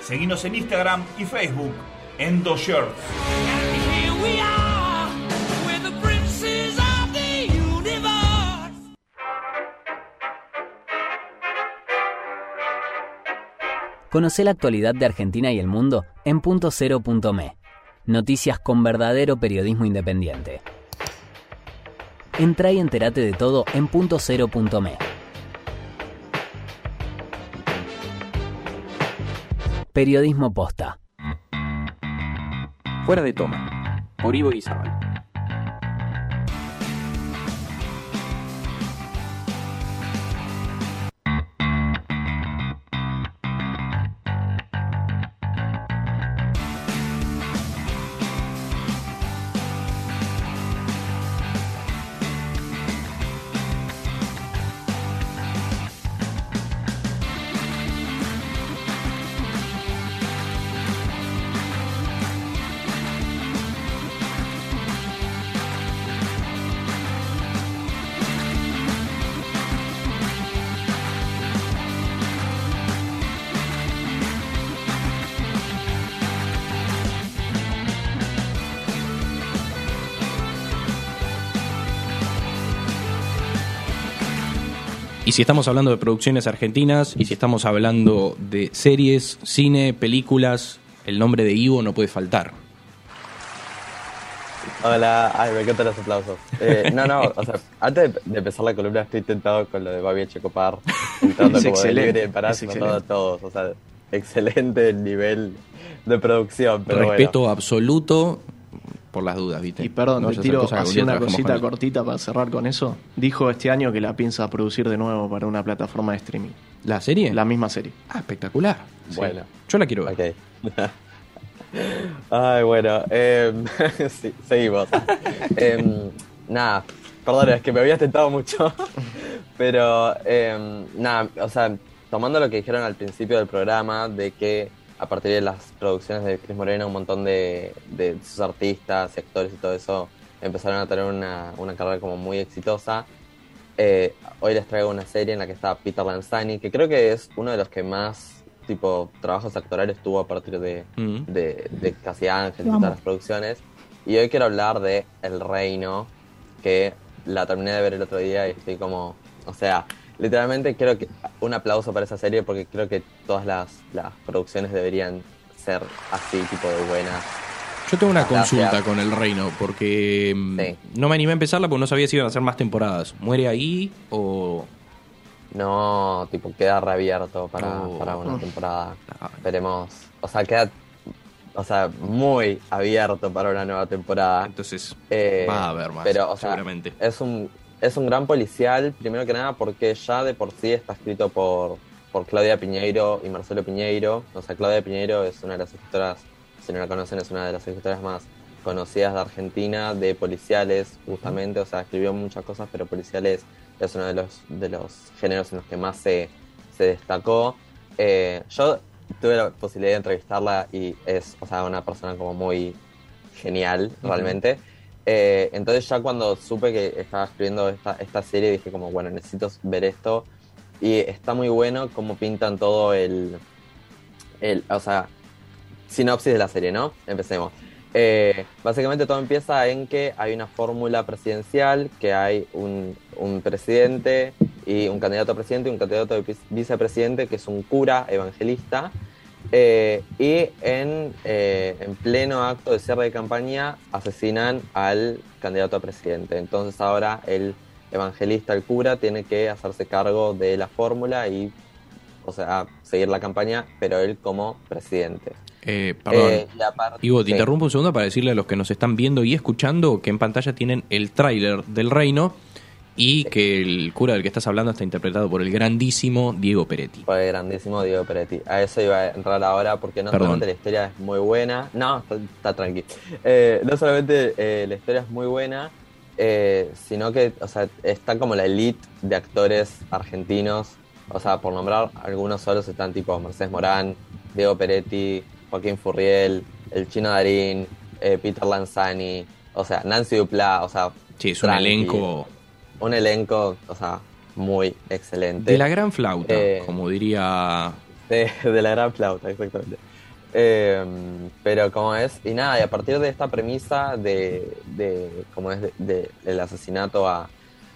Seguinos en Instagram y Facebook, Endo Shirts. Conoce la actualidad de Argentina y el mundo en punto me. Noticias con verdadero periodismo independiente. Entra y entérate de todo en punto me. Periodismo posta. Fuera de toma. Por Ivo Guizabal. Y si estamos hablando de producciones argentinas, y si estamos hablando de series, cine, películas, el nombre de Ivo no puede faltar. Hola, ay, me encantan los aplausos. Eh, no, no, o sea, antes de, de empezar la columna estoy tentado con lo de Babi Checopar, entrando Es como excelente, de libre de matando a todos. O sea, excelente el nivel de producción, pero Respeto absoluto por las dudas, ¿viste? Y perdón, No te tiro así una cosita cortita para cerrar con eso. Dijo este año que la piensa producir de nuevo para una plataforma de streaming. ¿La serie? La misma serie. Ah, espectacular. bueno. Bueno, Yo la quiero ver. ok. Ay, bueno, em, sí, seguimos. Em, nada, perdón, es que me habías tentado mucho. Pero, em, nada, o sea, tomando lo que dijeron al principio del programa, de que a partir de las producciones de Cris Morena, un montón de, de sus artistas, actores y todo eso empezaron a tener una, una carrera como muy exitosa. Eh, hoy les traigo una serie en la que está Peter Lanzani, que creo que es uno de los que más tipo trabajos actorales tuvo a partir de, Mm. de, de Casi Ángel y todas las producciones. Y hoy quiero hablar de El Reino, que la terminé de ver el otro día y estoy como, o sea, literalmente quiero que un aplauso para esa serie porque creo que todas las, las producciones deberían ser así, tipo de buenas. Yo tengo una Gracias. consulta con el reino, porque mm, Sí. no me animé a empezarla porque no sabía si iban a hacer más temporadas. ¿Muere ahí o...? No, tipo, queda reabierto para, Oh. para una temporada. Ah. Veremos. O sea, queda, o sea, muy abierto para una nueva temporada. Entonces Eh, va a haber más, pero, o sea, seguramente. Es un, es un gran policial, primero que nada, porque ya de por sí está escrito por, por Claudia Piñeiro y Marcelo Piñeiro. O sea, Claudia Piñeiro es una de las escritoras, si no la conocen, es una de las escritoras más conocidas de Argentina, de policiales, justamente. O sea, escribió muchas cosas, pero policiales es uno de los, de los géneros en los que más se, se destacó. Eh, yo tuve la posibilidad de entrevistarla y es, o sea, una persona como muy genial, realmente. Eh, entonces ya cuando supe que estaba escribiendo esta, esta serie dije como, bueno, necesito ver esto. Y está muy bueno cómo pintan todo el, el o sea, sinopsis de la serie, ¿no? Empecemos. Eh, básicamente todo empieza en que hay una fórmula presidencial, que hay un, un presidente y un candidato a presidente y un candidato a vice- vicepresidente, que es un cura evangelista. Eh, y en, eh, en pleno acto de cierre de campaña asesinan al candidato a presidente. Entonces ahora el evangelista, el cura, tiene que hacerse cargo de la fórmula y, o sea, seguir la campaña, pero él como presidente. Eh, perdón. Eh, y aparte- Ivo, te sí. interrumpo un segundo para decirle a los que nos están viendo y escuchando que en pantalla tienen el tráiler del reino y que el cura del que estás hablando está interpretado por el grandísimo Diego Peretti. Fue grandísimo Diego Peretti. A eso iba a entrar ahora porque no Perdón. solamente la historia es muy buena, no, está, está tranqui. Eh, no solamente eh, la historia es muy buena, eh, sino que o sea, está como la elite de actores argentinos. O sea, por nombrar algunos solos están tipo Mercedes Morán, Diego Peretti, Joaquín Furriel, el Chino Darín, eh, Peter Lanzani, o sea, Nancy Duplá, o sea, Sí, es un tranqui. elenco Un elenco, o sea, muy excelente. de la gran flauta, Eh, como diría... de, de la gran flauta, exactamente. Eh, pero como es, y nada, y a partir de esta premisa de, de como es de- de- del asesinato a,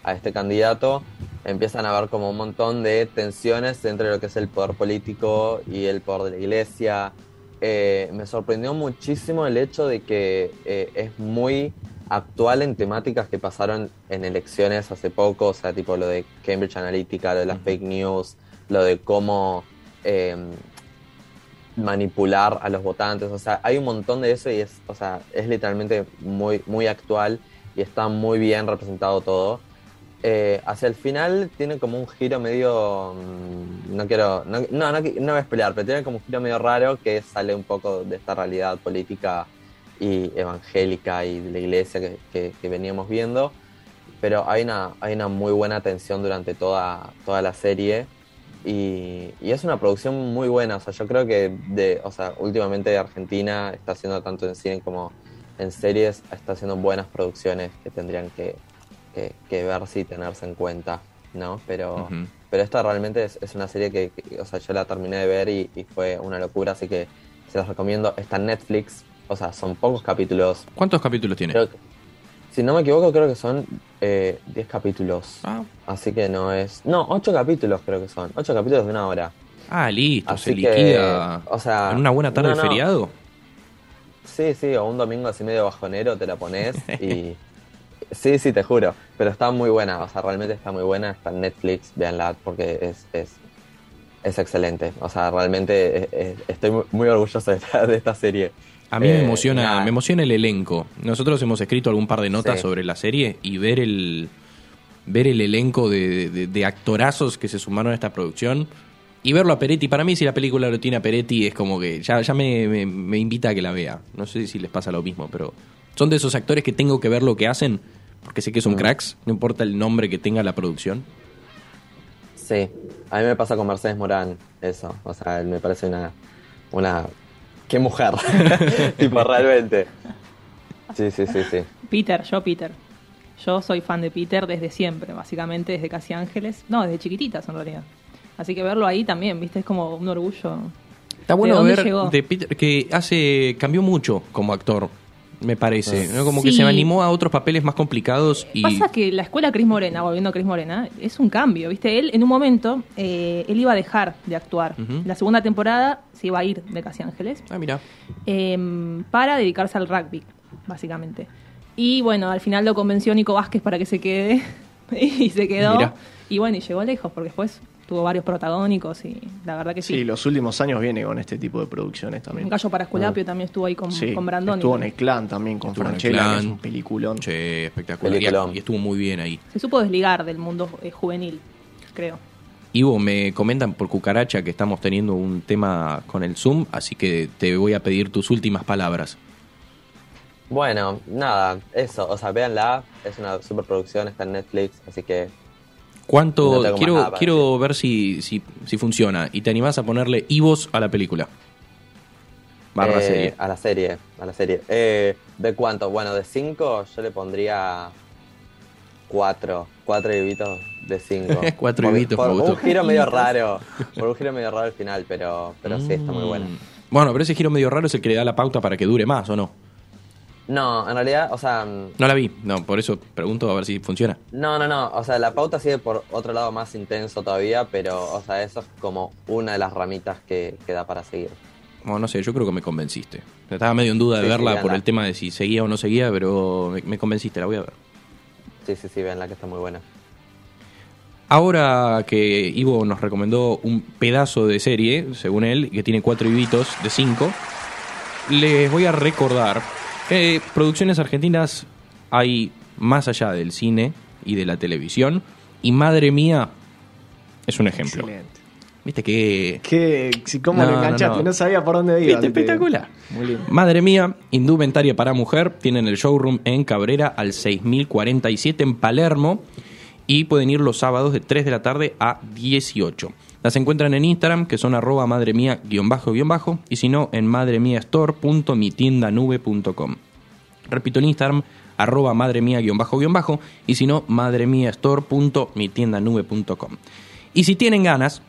a este candidato, empiezan a haber como un montón de tensiones entre lo que es el poder político y el poder de la iglesia. Eh, me sorprendió muchísimo el hecho de que eh, es muy actual en temáticas que pasaron en elecciones hace poco, o sea, tipo lo de Cambridge Analytica, lo de las fake news, lo de cómo eh, manipular a los votantes, o sea, hay un montón de eso y es, o sea, es literalmente muy, muy actual y está muy bien representado todo. Eh, hacia el final tiene como un giro medio, mm, no quiero, no, no, no, no voy a pelear, pero tiene como un giro medio raro que sale un poco de esta realidad política y evangélica y de la iglesia que, que- que veníamos viendo, pero hay una, hay una muy buena tensión durante toda, toda la serie y, y es una producción muy buena, o sea, yo creo que de, o sea, últimamente Argentina está haciendo tanto en cine como en series, está haciendo buenas producciones que tendrían que, que, que verse y tenerse en cuenta, ¿no? Pero, Ujú. pero esta realmente es, es una serie que, que, o sea, yo la terminé de ver y, y fue una locura, así que se las recomiendo. Está en Netflix, o sea, son pocos capítulos. ¿Cuántos capítulos tiene? Creo que- si no me equivoco, creo que son eh, 10 capítulos. Ah. Así que no es. No, 8 capítulos creo que son. 8 capítulos de una hora. Ah, listo, Así se que, liquida o sea, en una buena tarde no, de no. feriado. Sí, sí, o un domingo así medio bajonero te la pones y. Sí, sí, te juro. Pero está muy buena, o sea, realmente está muy buena. Está en Netflix, véanla porque es. es es excelente, o sea, realmente eh, eh, estoy muy, orgulloso de esta, de esta serie. A mí me Eh, emociona, nada. me emociona el elenco. Nosotros hemos escrito algún par de notas Sí. sobre la serie y ver el ver el elenco de, de- de actorazos que se sumaron a esta producción y verlo a Peretti. Para mí, si la película lo tiene a Peretti, es como que ya, ya me, me- me invita a que la vea. No sé si les pasa lo mismo, pero son de esos actores que tengo que ver lo que hacen porque sé que son Mm. cracks, no importa el nombre que tenga la producción. Sí, a mí me pasa con Mercedes Morán eso, o sea, me parece una, una, qué mujer, tipo realmente. Sí, sí, sí, sí. Peter, yo Peter. Yo soy fan de Peter desde siempre, básicamente desde Casi Ángeles. No, desde chiquititas en realidad. Así que verlo ahí también, viste, es como un orgullo Está bueno ¿De dónde ver llegó? de Peter que hace cambió mucho como actor, me parece, ¿no? Como que se animó a otros papeles más complicados y Pasa que la escuela Cris Morena, volviendo a Cris Morena, es un cambio, ¿viste? Él, en un momento, eh, él iba a dejar de actuar. La segunda temporada se iba a ir de Casi Ángeles Ah, mira. eh, para dedicarse al rugby, básicamente. Y bueno, al final lo convenció Nico Vázquez para que se quede y se quedó. Mira. Y bueno, y llegó lejos, porque después tuvo varios protagónicos y la verdad que sí. Sí, los últimos años viene con este tipo de producciones también. Un gallo para Esculapio también estuvo ahí con, Sí, con Brandoni. Estuvo en el clan también con Estuvo en el Franchella, que Clan. es un peliculón. Sí, espectacular. Peliculón. y estuvo muy bien ahí. Se supo desligar del mundo eh, juvenil, creo. Ivo, me comentan por cucaracha que estamos teniendo un tema con el Zoom, así que te voy a pedir tus últimas palabras. Bueno, nada, eso, o sea, véanla, es una superproducción, está en Netflix, así que ¿Cuánto? No quiero nada quiero ver si, si, si funciona. Y te animás a ponerle Ivos a la película. Barra eh, serie. a la serie, a la serie. Eh, ¿De cuánto? Bueno, de 5 yo le pondría 4, 4 ibitos de 5. Cuatro ibitos, Por me gustó. un giro medio raro, por un giro medio raro al final, pero, pero sí, está muy buena. Mm. Bueno, pero ese giro medio raro es el que le da la pauta para que dure más, ¿o no? No, en realidad, o sea, mm, No la vi, no, por eso pregunto a ver si funciona. no, no, no, o sea, la pauta sigue por otro lado más intenso todavía, pero, o sea, eso es como una de las ramitas que, que da para seguir. Bueno, no sé, yo creo que me convenciste. Estaba medio en duda de Sí, sí, verla por el tema de si seguía o no seguía, pero me, me convenciste, la voy a ver. Sí, sí, sí, veanla que está muy buena. Ahora que Ivo nos recomendó un pedazo de serie, según él, que tiene cuatro ibitos de cinco, les voy a recordar que producciones argentinas hay más allá del cine y de la televisión, y Madre Mía es un ejemplo. Excelente. Viste que... ¿Qué, si, ¿Cómo No, lo no, enganchaste? no. No, sabía por dónde iba. Viste, espectacular. Muy lindo. Madre mía, indumentaria para mujer, tienen el showroom en Cabrera al 6047 en Palermo y pueden ir los sábados de 3 de la tarde a 18. Las encuentran en Instagram, que son arroba madre mía guion bajo guion bajo, y si no, en madremiastore.mitiendanube.com. Repito, en Instagram, arroba madre mía guion bajo guion bajo, y si no, madremiastore.mitiendanube.com. Y si tienen ganas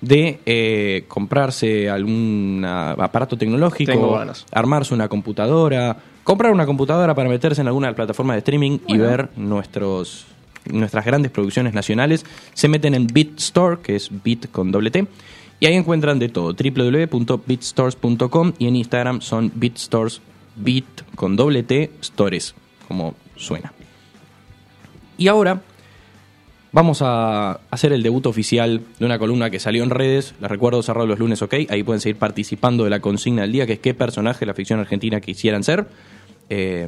de eh, comprarse algún aparato tecnológico, armarse una computadora, comprar una computadora para meterse en alguna plataforma de streaming y ver nuestros nuestras grandes producciones nacionales, se meten en BitStore, que es Bit con doble T, y ahí encuentran de todo, www.bitstores.com y en Instagram son BitStores, Bit con doble T, Stores, como suena. Y ahora Vamos a hacer el debut oficial de una columna que salió en redes. Les recuerdo cerrar los lunes, ok. Ahí pueden seguir participando de la consigna del día, que es qué personaje de la ficción argentina quisieran ser. Eh,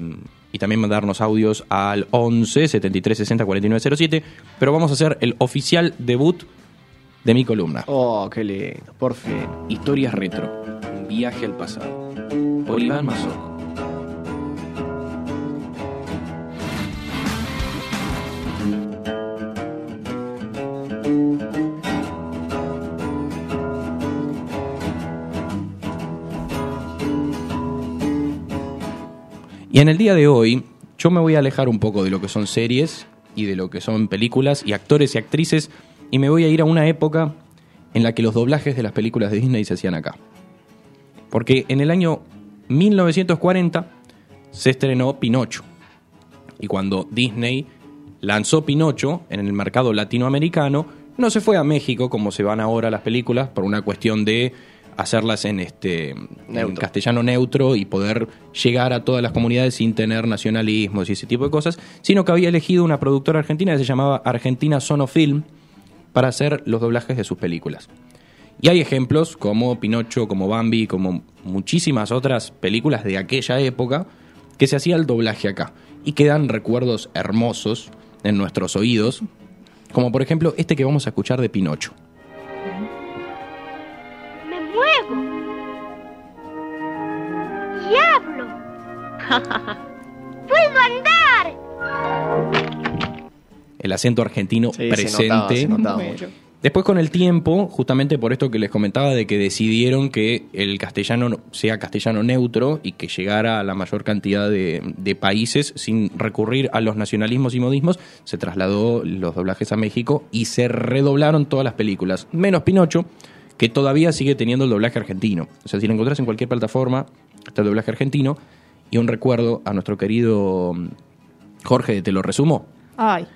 y también mandarnos audios al 11 73 60 49 07. Pero vamos a hacer el oficial debut de mi columna. Oh, qué lindo, por fin. Historias retro. Un viaje al pasado. Por Iván Mazor. Y en el día de hoy, yo me voy a alejar un poco de lo que son series y de lo que son películas y actores y actrices, y me voy a ir a una época en la que los doblajes de las películas de Disney se hacían acá. Porque en el año 1940 se estrenó Pinocho. Y cuando Disney lanzó Pinocho en el mercado latinoamericano, no se fue a México como se van ahora las películas por una cuestión de hacerlas en este en castellano neutro y poder llegar a todas las comunidades sin tener nacionalismos y ese tipo de cosas, sino que había elegido una productora argentina que se llamaba Argentina Sonofilm para hacer los doblajes de sus películas. Y hay ejemplos como Pinocho, como Bambi, como muchísimas otras películas de aquella época que se hacía el doblaje acá. Y quedan recuerdos hermosos en nuestros oídos, como por ejemplo este que vamos a escuchar de Pinocho. Y hablo. ¡Puedo andar! El acento argentino Sí, se presente. notaba, se notaba mucho. Después con el tiempo, justamente por esto que les comentaba de que decidieron que el castellano no- sea castellano neutro y que llegara a la mayor cantidad de, de países sin recurrir a los nacionalismos y modismos, se trasladó los doblajes a México y se redoblaron todas las películas, menos Pinocho, que todavía sigue teniendo el doblaje argentino. O sea, si lo encontrás en cualquier plataforma, está el doblaje argentino. Y un recuerdo a nuestro querido mm, Jorge, te lo resumo. Ay,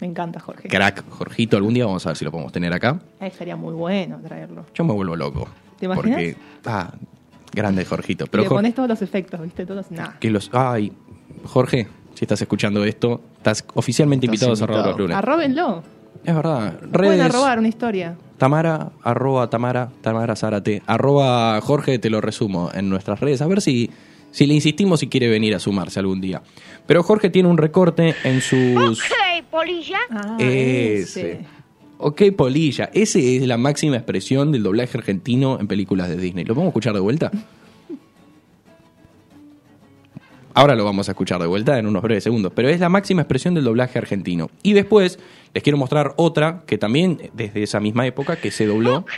me encanta Jorge. Crack, Jorgito, algún día vamos a ver si lo podemos tener acá. Ay, sería muy bueno traerlo. Yo me vuelvo loco. ¿Te imaginas? Porque, ah, grande Jorgito. Pero Le pones todos los efectos, ¿viste? Todos, nada. que los, ay, Jorge, si estás escuchando esto, estás oficialmente Estás invitado a cerrar invitado. los lunes. Arróbenlo. Es verdad. Pueden Redes, arrobar una historia. Tamara, arroba Tamara, Tamara Zárate, arroba Jorge, te lo resumo en nuestras redes. A ver si, si le insistimos si quiere venir a sumarse algún día. Pero Jorge tiene un recorte en sus... Ok, polilla. Ah, Ese. Ok, polilla. Ese es la máxima expresión del doblaje argentino en películas de Disney. ¿Lo vamos a escuchar de vuelta? Ahora lo vamos a escuchar de vuelta en unos breves segundos, pero es la máxima expresión del doblaje argentino. Y después les quiero mostrar otra que también desde esa misma época que se dobló, Ok,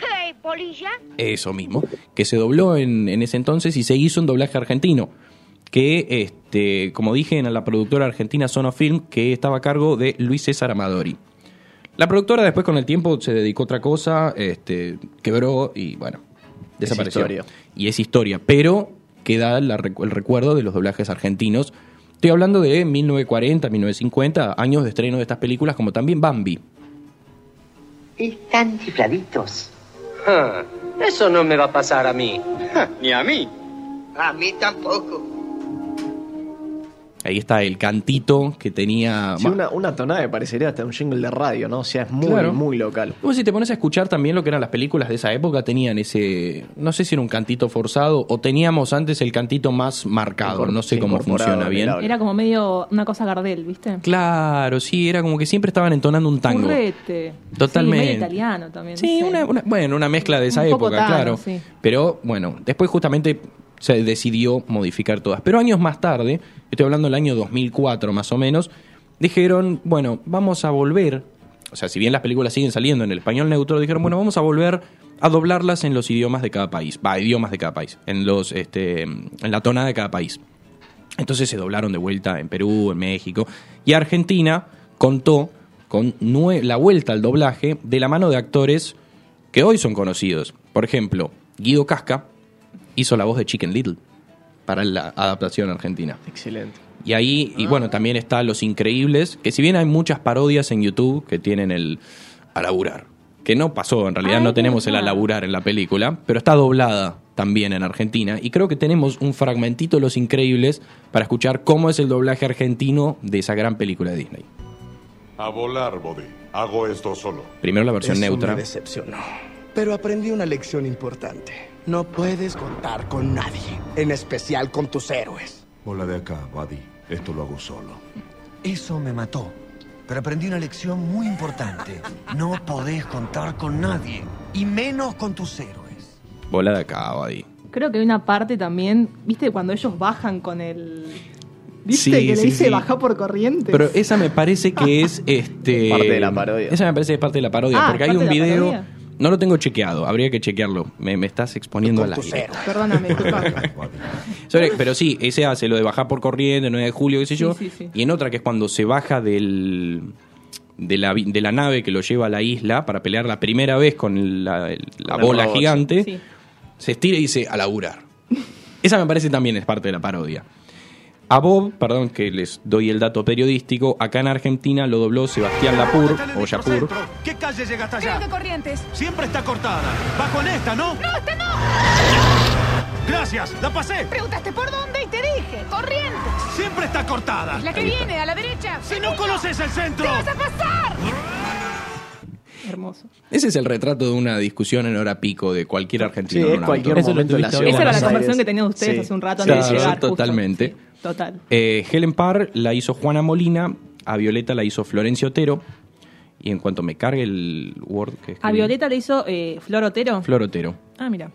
polilla. eso mismo, que se dobló en, en ese entonces y se hizo un doblaje argentino. Que, este, como dije, en la productora argentina Sonofilm, que estaba a cargo de Luis César Amadori. La productora después con el tiempo se dedicó a otra cosa, este, quebró y bueno, desapareció. historia. Y es historia, pero queda la el recuerdo de los doblajes argentinos. Estoy hablando de 1940, 1950, años de estreno de estas películas, como también Bambi. Están chifladitos. Ah, Eso no me va a pasar a mí. Ni a mí. A mí tampoco. Ahí está el cantito que tenía... Sí, una, una tonada que parecería hasta un jingle de radio, ¿no? O sea, es muy, Claro. muy local. Vos si te pones a escuchar también lo que eran las películas de esa época, tenían ese, no sé si era un cantito forzado o teníamos antes el cantito más marcado, Incor- no sé cómo funciona bien. Era como medio una cosa Gardel, ¿viste? Claro, sí, era como que siempre estaban entonando un tango. Currete. Totalmente. Sí, medio italiano también. Sí, no sé. una, una- bueno, una mezcla de esa Un poco época, tano, claro. sí. Pero bueno, después justamente se decidió modificar todas. Pero años más tarde, estoy hablando del año 2004 más o menos, dijeron, bueno, vamos a volver, o sea, si bien las películas siguen saliendo en el español neutro, dijeron, bueno, vamos a volver a doblarlas en los idiomas de cada país, va, idiomas de cada país, en los, este, en la tonada de cada país. Entonces se doblaron de vuelta en Perú, en México. Y Argentina contó con la vuelta al doblaje de la mano de actores que hoy son conocidos. Por ejemplo, Guido Casca hizo la voz de Chicken Little para la adaptación argentina. Excelente. Y ahí, y bueno, también está Los Increíbles, que si bien hay muchas parodias en YouTube que tienen el a laburar, que no pasó, en realidad Ah, no tenemos el a laburar en la película, pero está doblada también en Argentina. Y creo que tenemos un fragmentito de Los Increíbles para escuchar cómo es el doblaje argentino de esa gran película de Disney. A volar, Body. Hago esto solo. Primero la versión Eso neutra. me decepcionó. Pero aprendí una lección importante. No puedes contar con nadie, en especial con tus héroes. Bola de acá, Buddy. Esto lo hago solo. Eso me mató. Pero aprendí una lección muy importante. No podés contar con nadie. Y menos con tus héroes. Bola de acá, Buddy. Creo que hay una parte también, ¿viste? Cuando ellos bajan con el. ¿Viste? Sí, que le sí, dice sí. baja por corriente. Pero esa me parece que es este Parte de la parodia. Esa me parece que es parte de la parodia, Ah, porque hay un video. No lo tengo chequeado, habría que chequearlo. Me, me estás exponiendo al aire. Perdóname. Sobre- pero sí, ese hace lo de bajar por corriente, 9 de julio, qué sé yo. Sí, sí, sí. Y en otra que es cuando se baja del de la, de la nave que lo lleva a la isla para pelear la primera vez con la, el- la bola robot, gigante, Sí. se estira y dice a laburar. Esa me parece también es parte de la parodia. A Bob, perdón que les doy el dato periodístico, acá en Argentina lo dobló Sebastián Lapur o Yapur. ¿Qué calle llega hasta allá? Creo que Corrientes. Siempre está cortada. Va con esta, ¿no? ¡No, esta no! Gracias, la pasé. Preguntaste por dónde y te dije. Corrientes. Siempre está cortada. Es la que viene, a la derecha. Si no conoces el centro. ¡Te vas a pasar! Hermoso. Ese es el retrato de una discusión en hora pico de cualquier argentino. Sí, en es cualquier Esa era la conversación que tenían ustedes Sí. hace un rato antes Claro, de llegar. justo. totalmente. Total. Eh, Helen Parr la hizo Juana Molina, a Violeta la hizo Florencia Otero. Y en cuanto me cargue el Word que A Violeta le hizo eh, Flor Otero. Flor Otero. Ah, mira.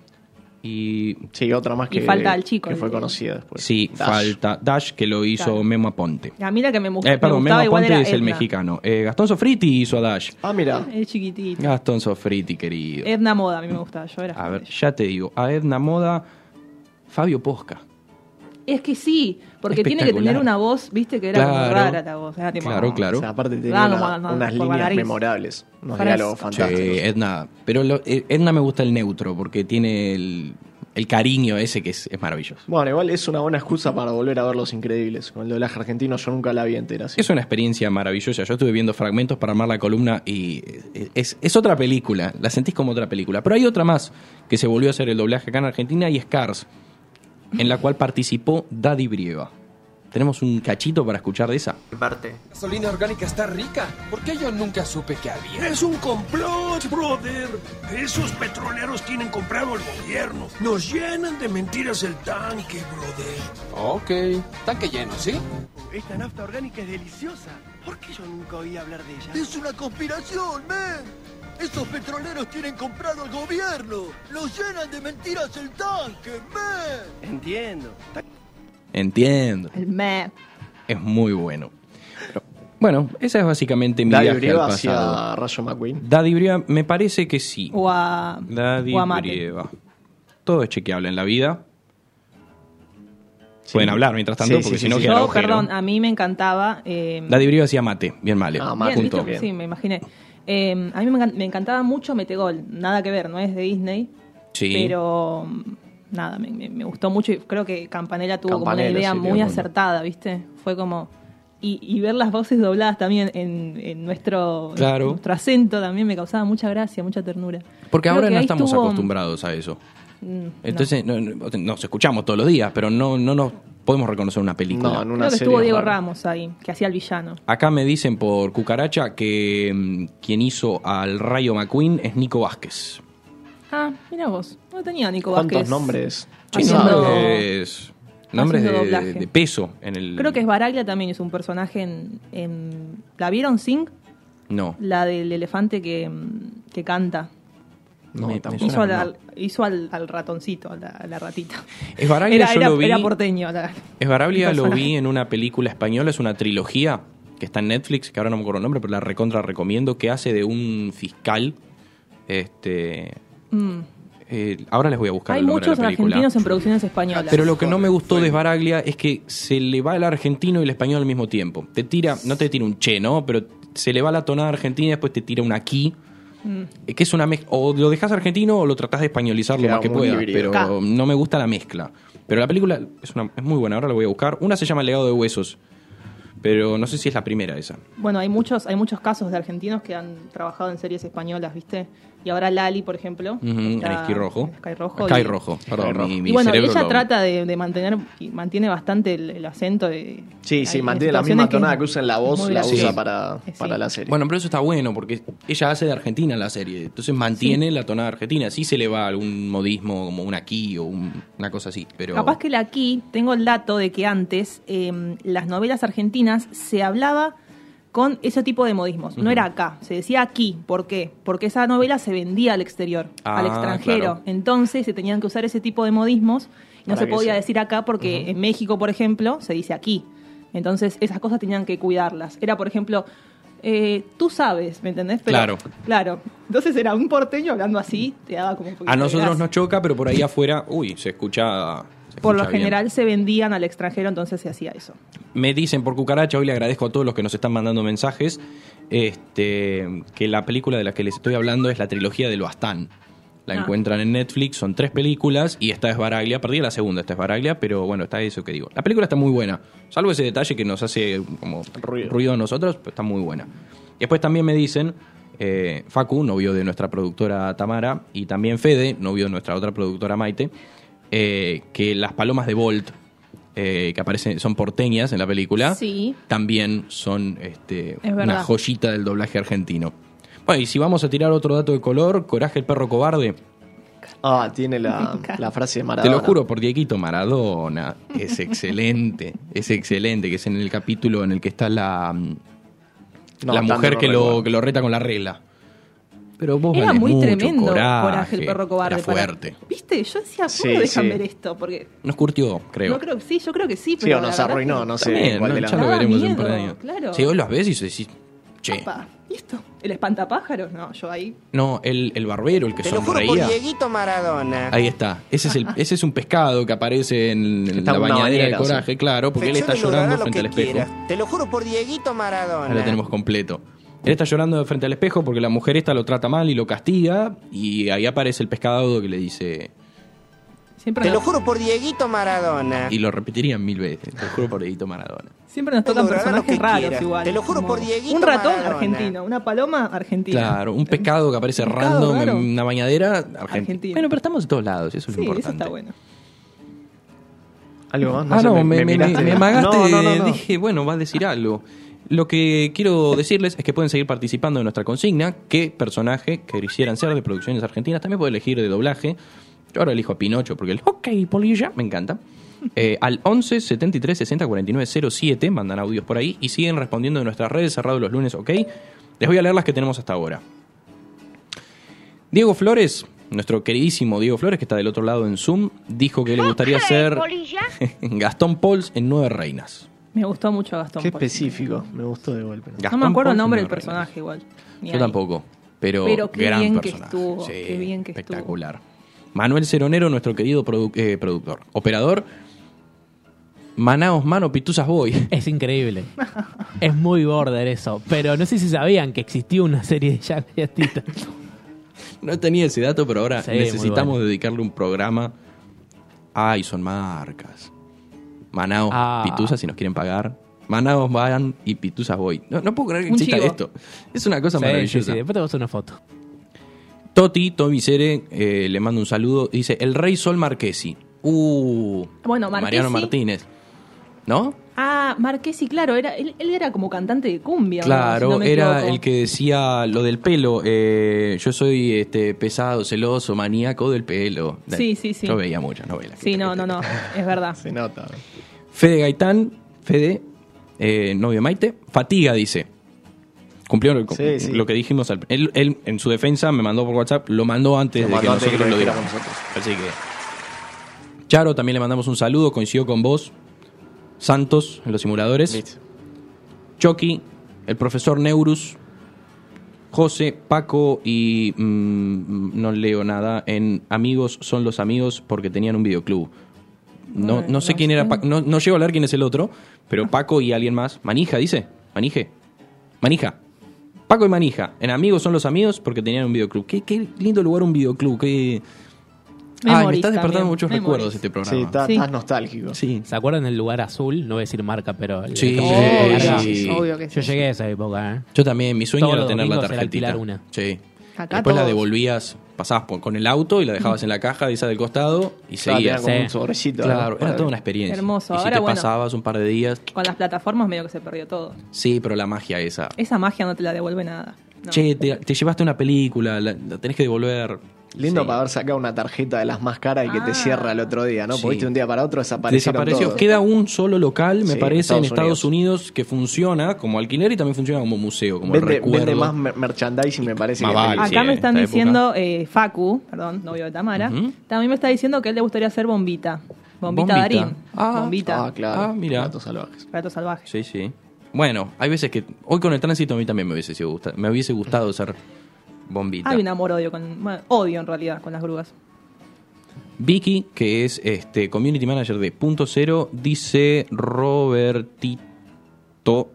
Y Sí, otra más Y que, falta el chico, que el fue conocida después. sí, Dash. falta Dash, que lo hizo Claro. Memo Aponte. A mí la que me, mu- Eh, perdón, me Memo igual Aponte era es el mexicano. Eh, Gastón Sofriti hizo a Dash. Ah, mira. El chiquitito. Gastón Sofriti, querido. Edna Moda, a mí me gustaba. Yo era A ver, ya te digo. A Edna Moda, Fabio Posca. Es que sí, porque tiene que tener una voz, viste, que era como Claro. rara la voz. Era tipo, Claro, claro. O sea, aparte tenía Ah, una- no, unas líneas nariz. memorables, unos Fresco. diálogos Sí, fantásticos. Edna. Pero lo- eh, Edna me gusta el neutro porque tiene el, el cariño ese que es, es maravilloso. Bueno, igual es una buena excusa para volver a ver Los Increíbles. Con el doblaje argentino yo nunca la vi entera. así. Es una experiencia maravillosa. Yo estuve viendo fragmentos para armar la columna y es, es otra película. La sentís como otra película. Pero hay otra más que se volvió a hacer el doblaje acá en Argentina y es Cars, en la cual participó Daddy Brieva. Tenemos un cachito para escuchar de esa. Parte. ¿La gasolina orgánica está rica? ¿Por qué yo nunca supe que había? Es un complot, brother. Esos petroleros tienen comprado al gobierno. Nos llenan de mentiras el tanque, brother. Ok. Tanque lleno, ¿sí? Esta nafta orgánica es deliciosa. ¿Por qué yo nunca oí hablar de ella? Es una conspiración, man. Esos petroleros tienen comprado al gobierno. Los llenan de mentiras el tanque, man. Entiendo. Entiendo. El map. Es muy bueno. Pero, bueno, esa es básicamente mi Daddy viaje al Brieva pasado. hacia Rayo McQueen. Daddy Brieva, me parece que sí. O a, Daddy o a Mate. Brieva. Todo es chequeable en la vida. Pueden hablar mientras tanto, Sí, porque sí, si no sí, queda agujero. perdón, a mí me encantaba. eh, Daddy Brieva hacía mate, bien male. Bien, punto. ¿viste? Sí, me imaginé. Eh, a mí me, me encantaba mucho Metegol. Nada que ver, no es de Disney. Sí. Pero mm, nada, me, me- me gustó mucho y creo que Campanella tuvo como una idea sí, muy acertada, ¿viste? Fue como. Y, y ver las voces dobladas también en, en nuestro, Claro. nuestro acento también me causaba mucha gracia, mucha ternura. Porque Creo ahora no estamos estuvo- acostumbrados a eso. Mm, Entonces, no. no- nos escuchamos todos los días, pero no, no nos podemos reconocer una película. Creo que estuvo Diego Ramos ahí, que hacía el villano. Acá me dicen por cucaracha que mm, quien hizo al Rayo McQueen es Nico Vázquez. Ah, mira vos. No tenía Nico ¿Cuántos Vázquez. nombres? Haciendo- Nombres, nombres haciendo de, doblaje. de peso en el. Creo que es Baraglia también, es un personaje en, en- ¿La vieron Sing? No. La del elefante que, mm, que canta. No, me- me hizo al, hizo al, al ratoncito, a la, a la ratita. Es Baraglia, era, yo era- lo vi. era porteño. la- Es Baraglia, lo vi en una película española, es una trilogía que está en Netflix, que ahora no me acuerdo el nombre, pero la recontra recomiendo, que hace de un fiscal. Este. Mm. eh, ahora les voy a buscar Hay el nombre de muchos la película. argentinos en producciones españolas. Pero lo que no me gustó de Baraglia es que se le va el argentino y el español al mismo tiempo. Te tira, no te tira un che, ¿no? Pero se le va la tonada argentina y después te tira un aquí. Mm. Que es una mezcla. O lo dejas argentino o lo tratás de españolizar lo más que puedas. Pero no me gusta la mezcla. Pero la película es, una, es muy buena, ahora la voy a buscar. Una se llama El legado de huesos. Pero no sé si es la primera esa. Bueno, hay muchos, hay muchos casos de argentinos que han trabajado en series españolas, ¿viste? Y ahora Lali, por ejemplo. Está- Sky Rojo. Sky Rojo. Sky y- Rojo, perdón. Mi, mi y bueno, ella lo- trata de, de mantener, y mantiene bastante el, el acento de... Sí, sí, mantiene la misma tonada que usa en la voz, la usa para, para la serie. Bueno, pero eso está bueno porque ella hace de Argentina la serie. Entonces mantiene la tonada argentina. Sí se le va algún modismo como un aquí o un- una cosa así. Pero Capaz que la aquí, tengo el dato de que antes eh, las novelas argentinas se hablaba con ese tipo de modismos. No era acá, se decía aquí. ¿Por qué? Porque esa novela se vendía al exterior, Ah, al extranjero. claro. Entonces se tenían que usar ese tipo de modismos. No Para se podía decir acá porque en México, por ejemplo, se dice aquí. Entonces esas cosas tenían que cuidarlas. Era, por ejemplo, eh, tú sabes, ¿me entendés? Pero- Claro. Claro. Entonces era un porteño hablando así, te daba como un a nosotros nos choca, pero por ahí afuera, uy, se escucha. Por lo bien. general se vendían al extranjero, entonces se hacía eso. Me dicen por cucaracha, hoy le agradezco a todos los que nos están mandando mensajes, este, que la película de la que les estoy hablando es la trilogía del Bastán. La Ah. encuentran en Netflix, son tres películas y esta es Baraglia. Perdí la segunda, esta es Baraglia, pero bueno, está eso que digo. La película está muy buena, salvo ese detalle que nos hace como ruido, a nosotros, pero está muy buena. Después también me dicen, eh, Facu, novio de nuestra productora Tamara, y también Fede, novio de nuestra otra productora Maite, eh, que las palomas de Bolt, eh, que aparecen, son porteñas en la película, Sí. también son este, Es una joyita del doblaje argentino. Bueno, y si vamos a tirar otro dato de color, Coraje el perro cobarde. Ah, tiene la, la frase de Te Maradona. lo juro por Dieguito Maradona. Es excelente. es excelente. Que es en el capítulo en el que está la, No, la mujer no que lo, que lo reta con la regla. Pero vos Era muy mucho, tremendo coraje. Coraje, el perro cobarde. Era para- fuerte. ¿Viste? Yo decía, ¿cómo Sí, dejan sí. ver esto? Porque Nos curtió, creo. no creo que sí, yo creo que sí. Sí, Pero o nos arruinó, no sé También, ya lo veremos en un par de años. claro. Si vos las ves y decís, Che. Opa, ¿y esto? ¿El espantapájaros? No, yo ahí. No, el, el barbero, el que Te lo juro por. Dieguito Maradona. Ahí está. Ese es, el, ese es un pescado que aparece en, la bañadera de bañera, coraje, sí. claro, porque él está llorando frente al espejo. Te lo juro por Dieguito Maradona. Ahora lo tenemos completo. Él está llorando frente al espejo porque la mujer esta lo trata mal y lo castiga. Y ahí aparece el pescado que le dice. Siempre Te nos, lo juro por Dieguito Maradona. Y lo repetirían mil veces. Te lo juro por Edito Maradona. siempre nos tocan personajes raros quieras. igual. Te lo juro por Dieguito Un ratón Maradona. argentino, una paloma argentina. Claro, un pescado que aparece Pescado random raro. en una bañadera argentina. Bueno, pero estamos de todos lados, eso es Sí, lo eso importante. está bueno. ¿Algo más? ah, sé, no, me, me, amagaste. No, no, no, no. Dije, bueno, va a decir algo. Lo que quiero decirles es que pueden seguir participando de nuestra consigna. ¿Qué personaje que quisieran ser de producciones argentinas? También pueden elegir de doblaje. Yo ahora elijo a Pinocho porque el ok, polilla, me encanta. Eh, al 11 73 60 49 07 mandan audios por ahí y siguen respondiendo en nuestras redes cerrado los lunes, ok. Les voy a leer las que tenemos hasta ahora. Diego Flores, nuestro queridísimo Diego Flores, que está del otro lado en Zoom, dijo que le gustaría ser Polilla. Gastón Pauls en Nueve Reinas. Me gustó mucho Gastón Qué Paul. específico, me gustó de golpe. No Gastón me acuerdo el nombre del personaje igual. Ni Yo ahí. tampoco, pero, Pero qué gran bien que estuvo, Sí, qué bien que estuvo. espectacular. Manuel Ceronero, nuestro querido produ- eh, productor. Operador, Manaos Mano Pituzas Boy. Es increíble. es muy border eso. Pero no sé si sabían que existía una serie de Jack y Tita. No tenía ese dato, pero ahora Sí, necesitamos bueno. dedicarle un programa. Ay, son marcas. Manaos Ah. Pituzas, si nos quieren pagar. Manaos van y Pituzas Boy. No, no puedo creer que Un exista chivo. esto. Es una cosa Sí, sí, maravillosa. sí. Después te hacer una foto. Toti, Tommy Cere, eh, le mando un saludo. Dice, el rey Sol Marquesi. Uh, Bueno, Marquesi- Mariano Martínez. ¿No? Ah, Marquesi, claro, era, él, él era como cantante de cumbia. Claro, Si no me era equivoco. el que decía lo del pelo. eh, yo soy este pesado, celoso, maníaco del pelo. Sí, sí, sí. Yo veía muchas novelas. Sí, no, no, no, es verdad. Se nota. Fede Gaitán, Fede, eh, novio de Maite, fatiga, dice. Cumplió lo, Sí, sí. lo que dijimos. al- él, él, en su defensa, me mandó por WhatsApp, lo mandó antes Lo de que antes nosotros que lo lo digamos. Así que. Charo, también le mandamos un saludo, coincidió con vos. Santos, en los simuladores. Chucky, el profesor Neurus. José, Paco y mm, no leo nada. En Amigos son los amigos porque tenían un videoclub. No, no sé quién era, Pa- no, no llego a leer quién es el otro, pero Paco y alguien más. Manija, dice. Manije. Manija. Paco y Manija. En Amigos son los amigos porque tenían un videoclub. Qué, qué lindo lugar un videoclub. Qué... Ay, me Memories estás despertando también, muchos Memories. recuerdos este programa. Sí, está- Sí. estás nostálgico. Sí. ¿Se acuerdan del lugar azul? No voy a decir marca, pero. el- Sí, el- sí. Obvio que Yo sí. llegué a esa época, ¿eh? Yo también, mi sueño Todos era los tener la domingos era tarjetita. alquilar una. Sí. Acá Después la todos. devolvías, pasabas por- con el auto y la dejabas en la caja de esa del costado y Claro, seguías. como Sí. un sobrecito. Claro, era toda una experiencia. Hermoso. Y si Ahora, te bueno. pasabas un par de días, Con las plataformas medio que se perdió todo. sí, pero la magia esa. Esa magia no te la devuelve nada. No. Che, te, te llevaste una película, la, la tenés que devolver. Lindo Sí. para haber sacado una tarjeta de las más caras y que Ah. te cierra el otro día, ¿no? Sí. Porque viste, un día para otro desaparecieron Desapareció. todos. Queda un solo local, me Sí, parece, en Estados Unidos. que funciona como alquiler y también funciona como museo, como Vende, recuerdo. vende más mer- merchandising, me parece. Más que vale. Acá Sí, me están diciendo, eh, Facu, perdón, novio de Tamara, también me está diciendo que él le gustaría ser bombita. Bombita, Bombita. Darín. Ah. bombita. Ah, claro. Ah, mira. Gatos salvajes. Gato salvaje. Sí, sí. Bueno, hay veces que. Hoy con el tránsito a mí también me hubiese, sido gusta- me hubiese gustado ser bombita. Hay un amor-odio con. bueno, odio en realidad con las grúas. Vicky, que es este community manager de Punto Cero, dice Robertito.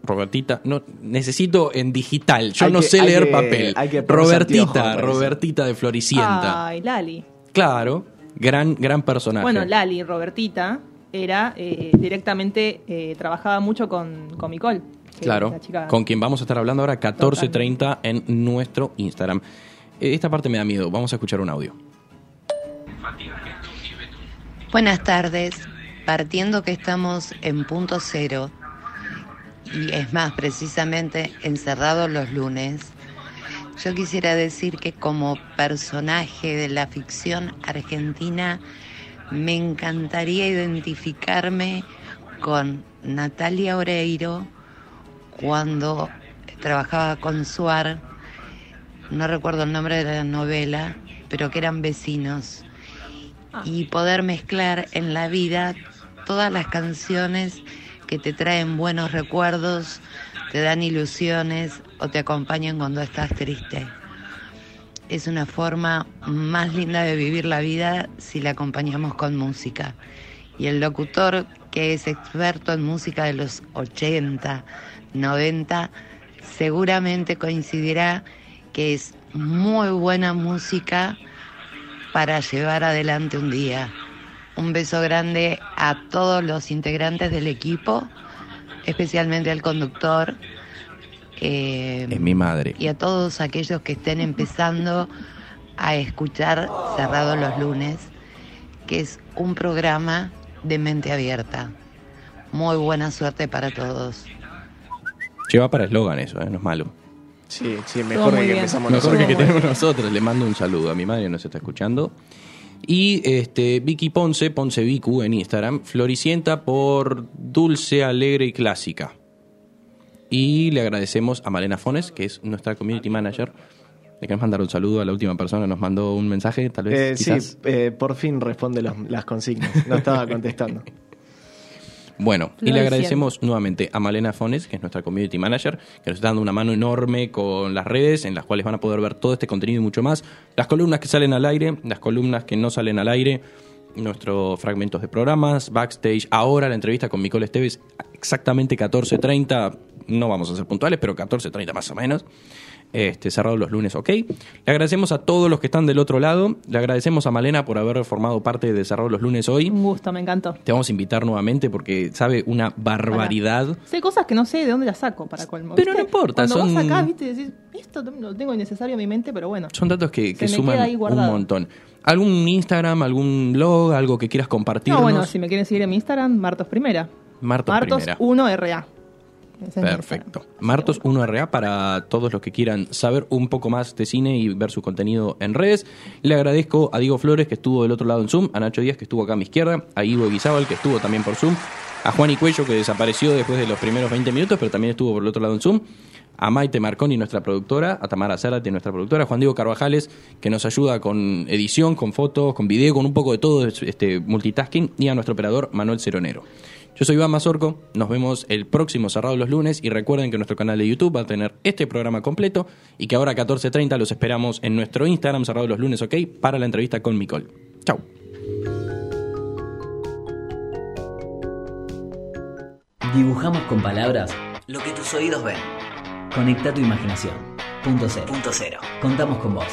Robertita, no, necesito en digital. Yo Hay no que- sé hay leer que- papel. hay que Robertita. Robertita de Floricienta. Ay, Lali. Claro, gran, gran personaje. Bueno, Lali, Robertita, era eh, directamente, eh, trabajaba mucho con, con Micol. Que Claro, es la chica- con quien vamos a estar hablando ahora 14.30 en nuestro Instagram. Eh, Esta parte me da miedo, vamos a escuchar un audio. Buenas tardes. Partiendo que estamos en punto cero, y es más, precisamente encerrados los lunes, yo quisiera decir que como personaje de la ficción argentina, me encantaría identificarme con Natalia Oreiro cuando trabajaba con Suar, no recuerdo el nombre de la novela, pero que eran vecinos y poder mezclar en la vida todas las canciones que te traen buenos recuerdos te dan ilusiones o te acompañan cuando estás triste. Es una forma más linda de vivir la vida si la acompañamos con música. Y el locutor que es experto en música de los 80, 90, seguramente coincidirá que es muy buena música para llevar adelante un día. Un beso grande a todos los integrantes del equipo, especialmente al conductor eh, Es mi madre. y a todos aquellos que estén empezando a escuchar Cerrado los lunes, que es un programa de mente abierta. Muy buena suerte para todos. Lleva para eslogan eso, ¿eh? no es malo. Sí, sí, mejor que, que empezamos Mejor que, nosotros. que tenemos nosotros. Le mando un saludo a mi madre, nos está escuchando. Y este Vicky Ponce, Ponce Vicu en Instagram, Floricienta por dulce, alegre y clásica. Y le agradecemos a Malena Fones, que es nuestra community manager. Le queremos mandar un saludo a la última persona, nos mandó un mensaje, tal vez. Eh, quizás. sí, eh, por fin responde los- las consignas. No estaba contestando. Bueno, y le de agradecemos nuevamente a Malena Fones, que es nuestra community manager, que nos está dando una mano enorme con las redes, en las cuales van a poder ver todo este contenido y mucho más. Las columnas que salen al aire, las columnas que no salen al aire, nuestros fragmentos de programas, backstage, ahora la entrevista con Micole Esteves, exactamente 14.30, no vamos a ser puntuales, pero 14.30 más o menos. Este, cerrado los lunes, ok. Le agradecemos a todos los que están del otro lado. Le agradecemos a Malena por haber formado parte de Cerrado los lunes hoy. Un gusto, me encantó. Te vamos a invitar nuevamente porque sabe una barbaridad. Sé cosas que no sé de dónde las saco para colmo. Pero ¿viste? no importa, Cuando son- vas acá, viste, decís, esto lo tengo innecesario en mi mente, pero bueno. Son datos que, suman un montón. ¿Algún Instagram, algún blog, algo que quieras compartirnos? No, bueno, si me quieren seguir en mi Instagram, Martos Primera. Martos, Martos Primera. 1RA. Perfecto. Martos 1RA para todos los que quieran saber un poco más de cine y ver su contenido en redes. Le agradezco a Diego Flores que estuvo del otro lado en Zoom, a Nacho Díaz que estuvo acá a mi izquierda, a Ivo Guizábal que estuvo también por Zoom, a Juan y Cuello que desapareció después de los primeros 20 minutos, pero también estuvo por el otro lado en Zoom. A Maite Marconi, nuestra productora, a Tamara Zárate, nuestra productora, a Juan Diego Carvajales, que nos ayuda con edición, con fotos, con video, con un poco de todo, este multitasking, y a nuestro operador Manuel Ceronero. Yo soy Iván Mazorco, nos vemos el próximo cerrado los lunes y recuerden que nuestro canal de YouTube va a tener este programa completo y que ahora a 14.30 los esperamos en nuestro Instagram cerrado los lunes, ok, para la entrevista con Micole. Chau. Dibujamos con palabras lo que tus oídos ven. Conecta tu imaginación. Punto cero. Punto cero. Contamos con vos.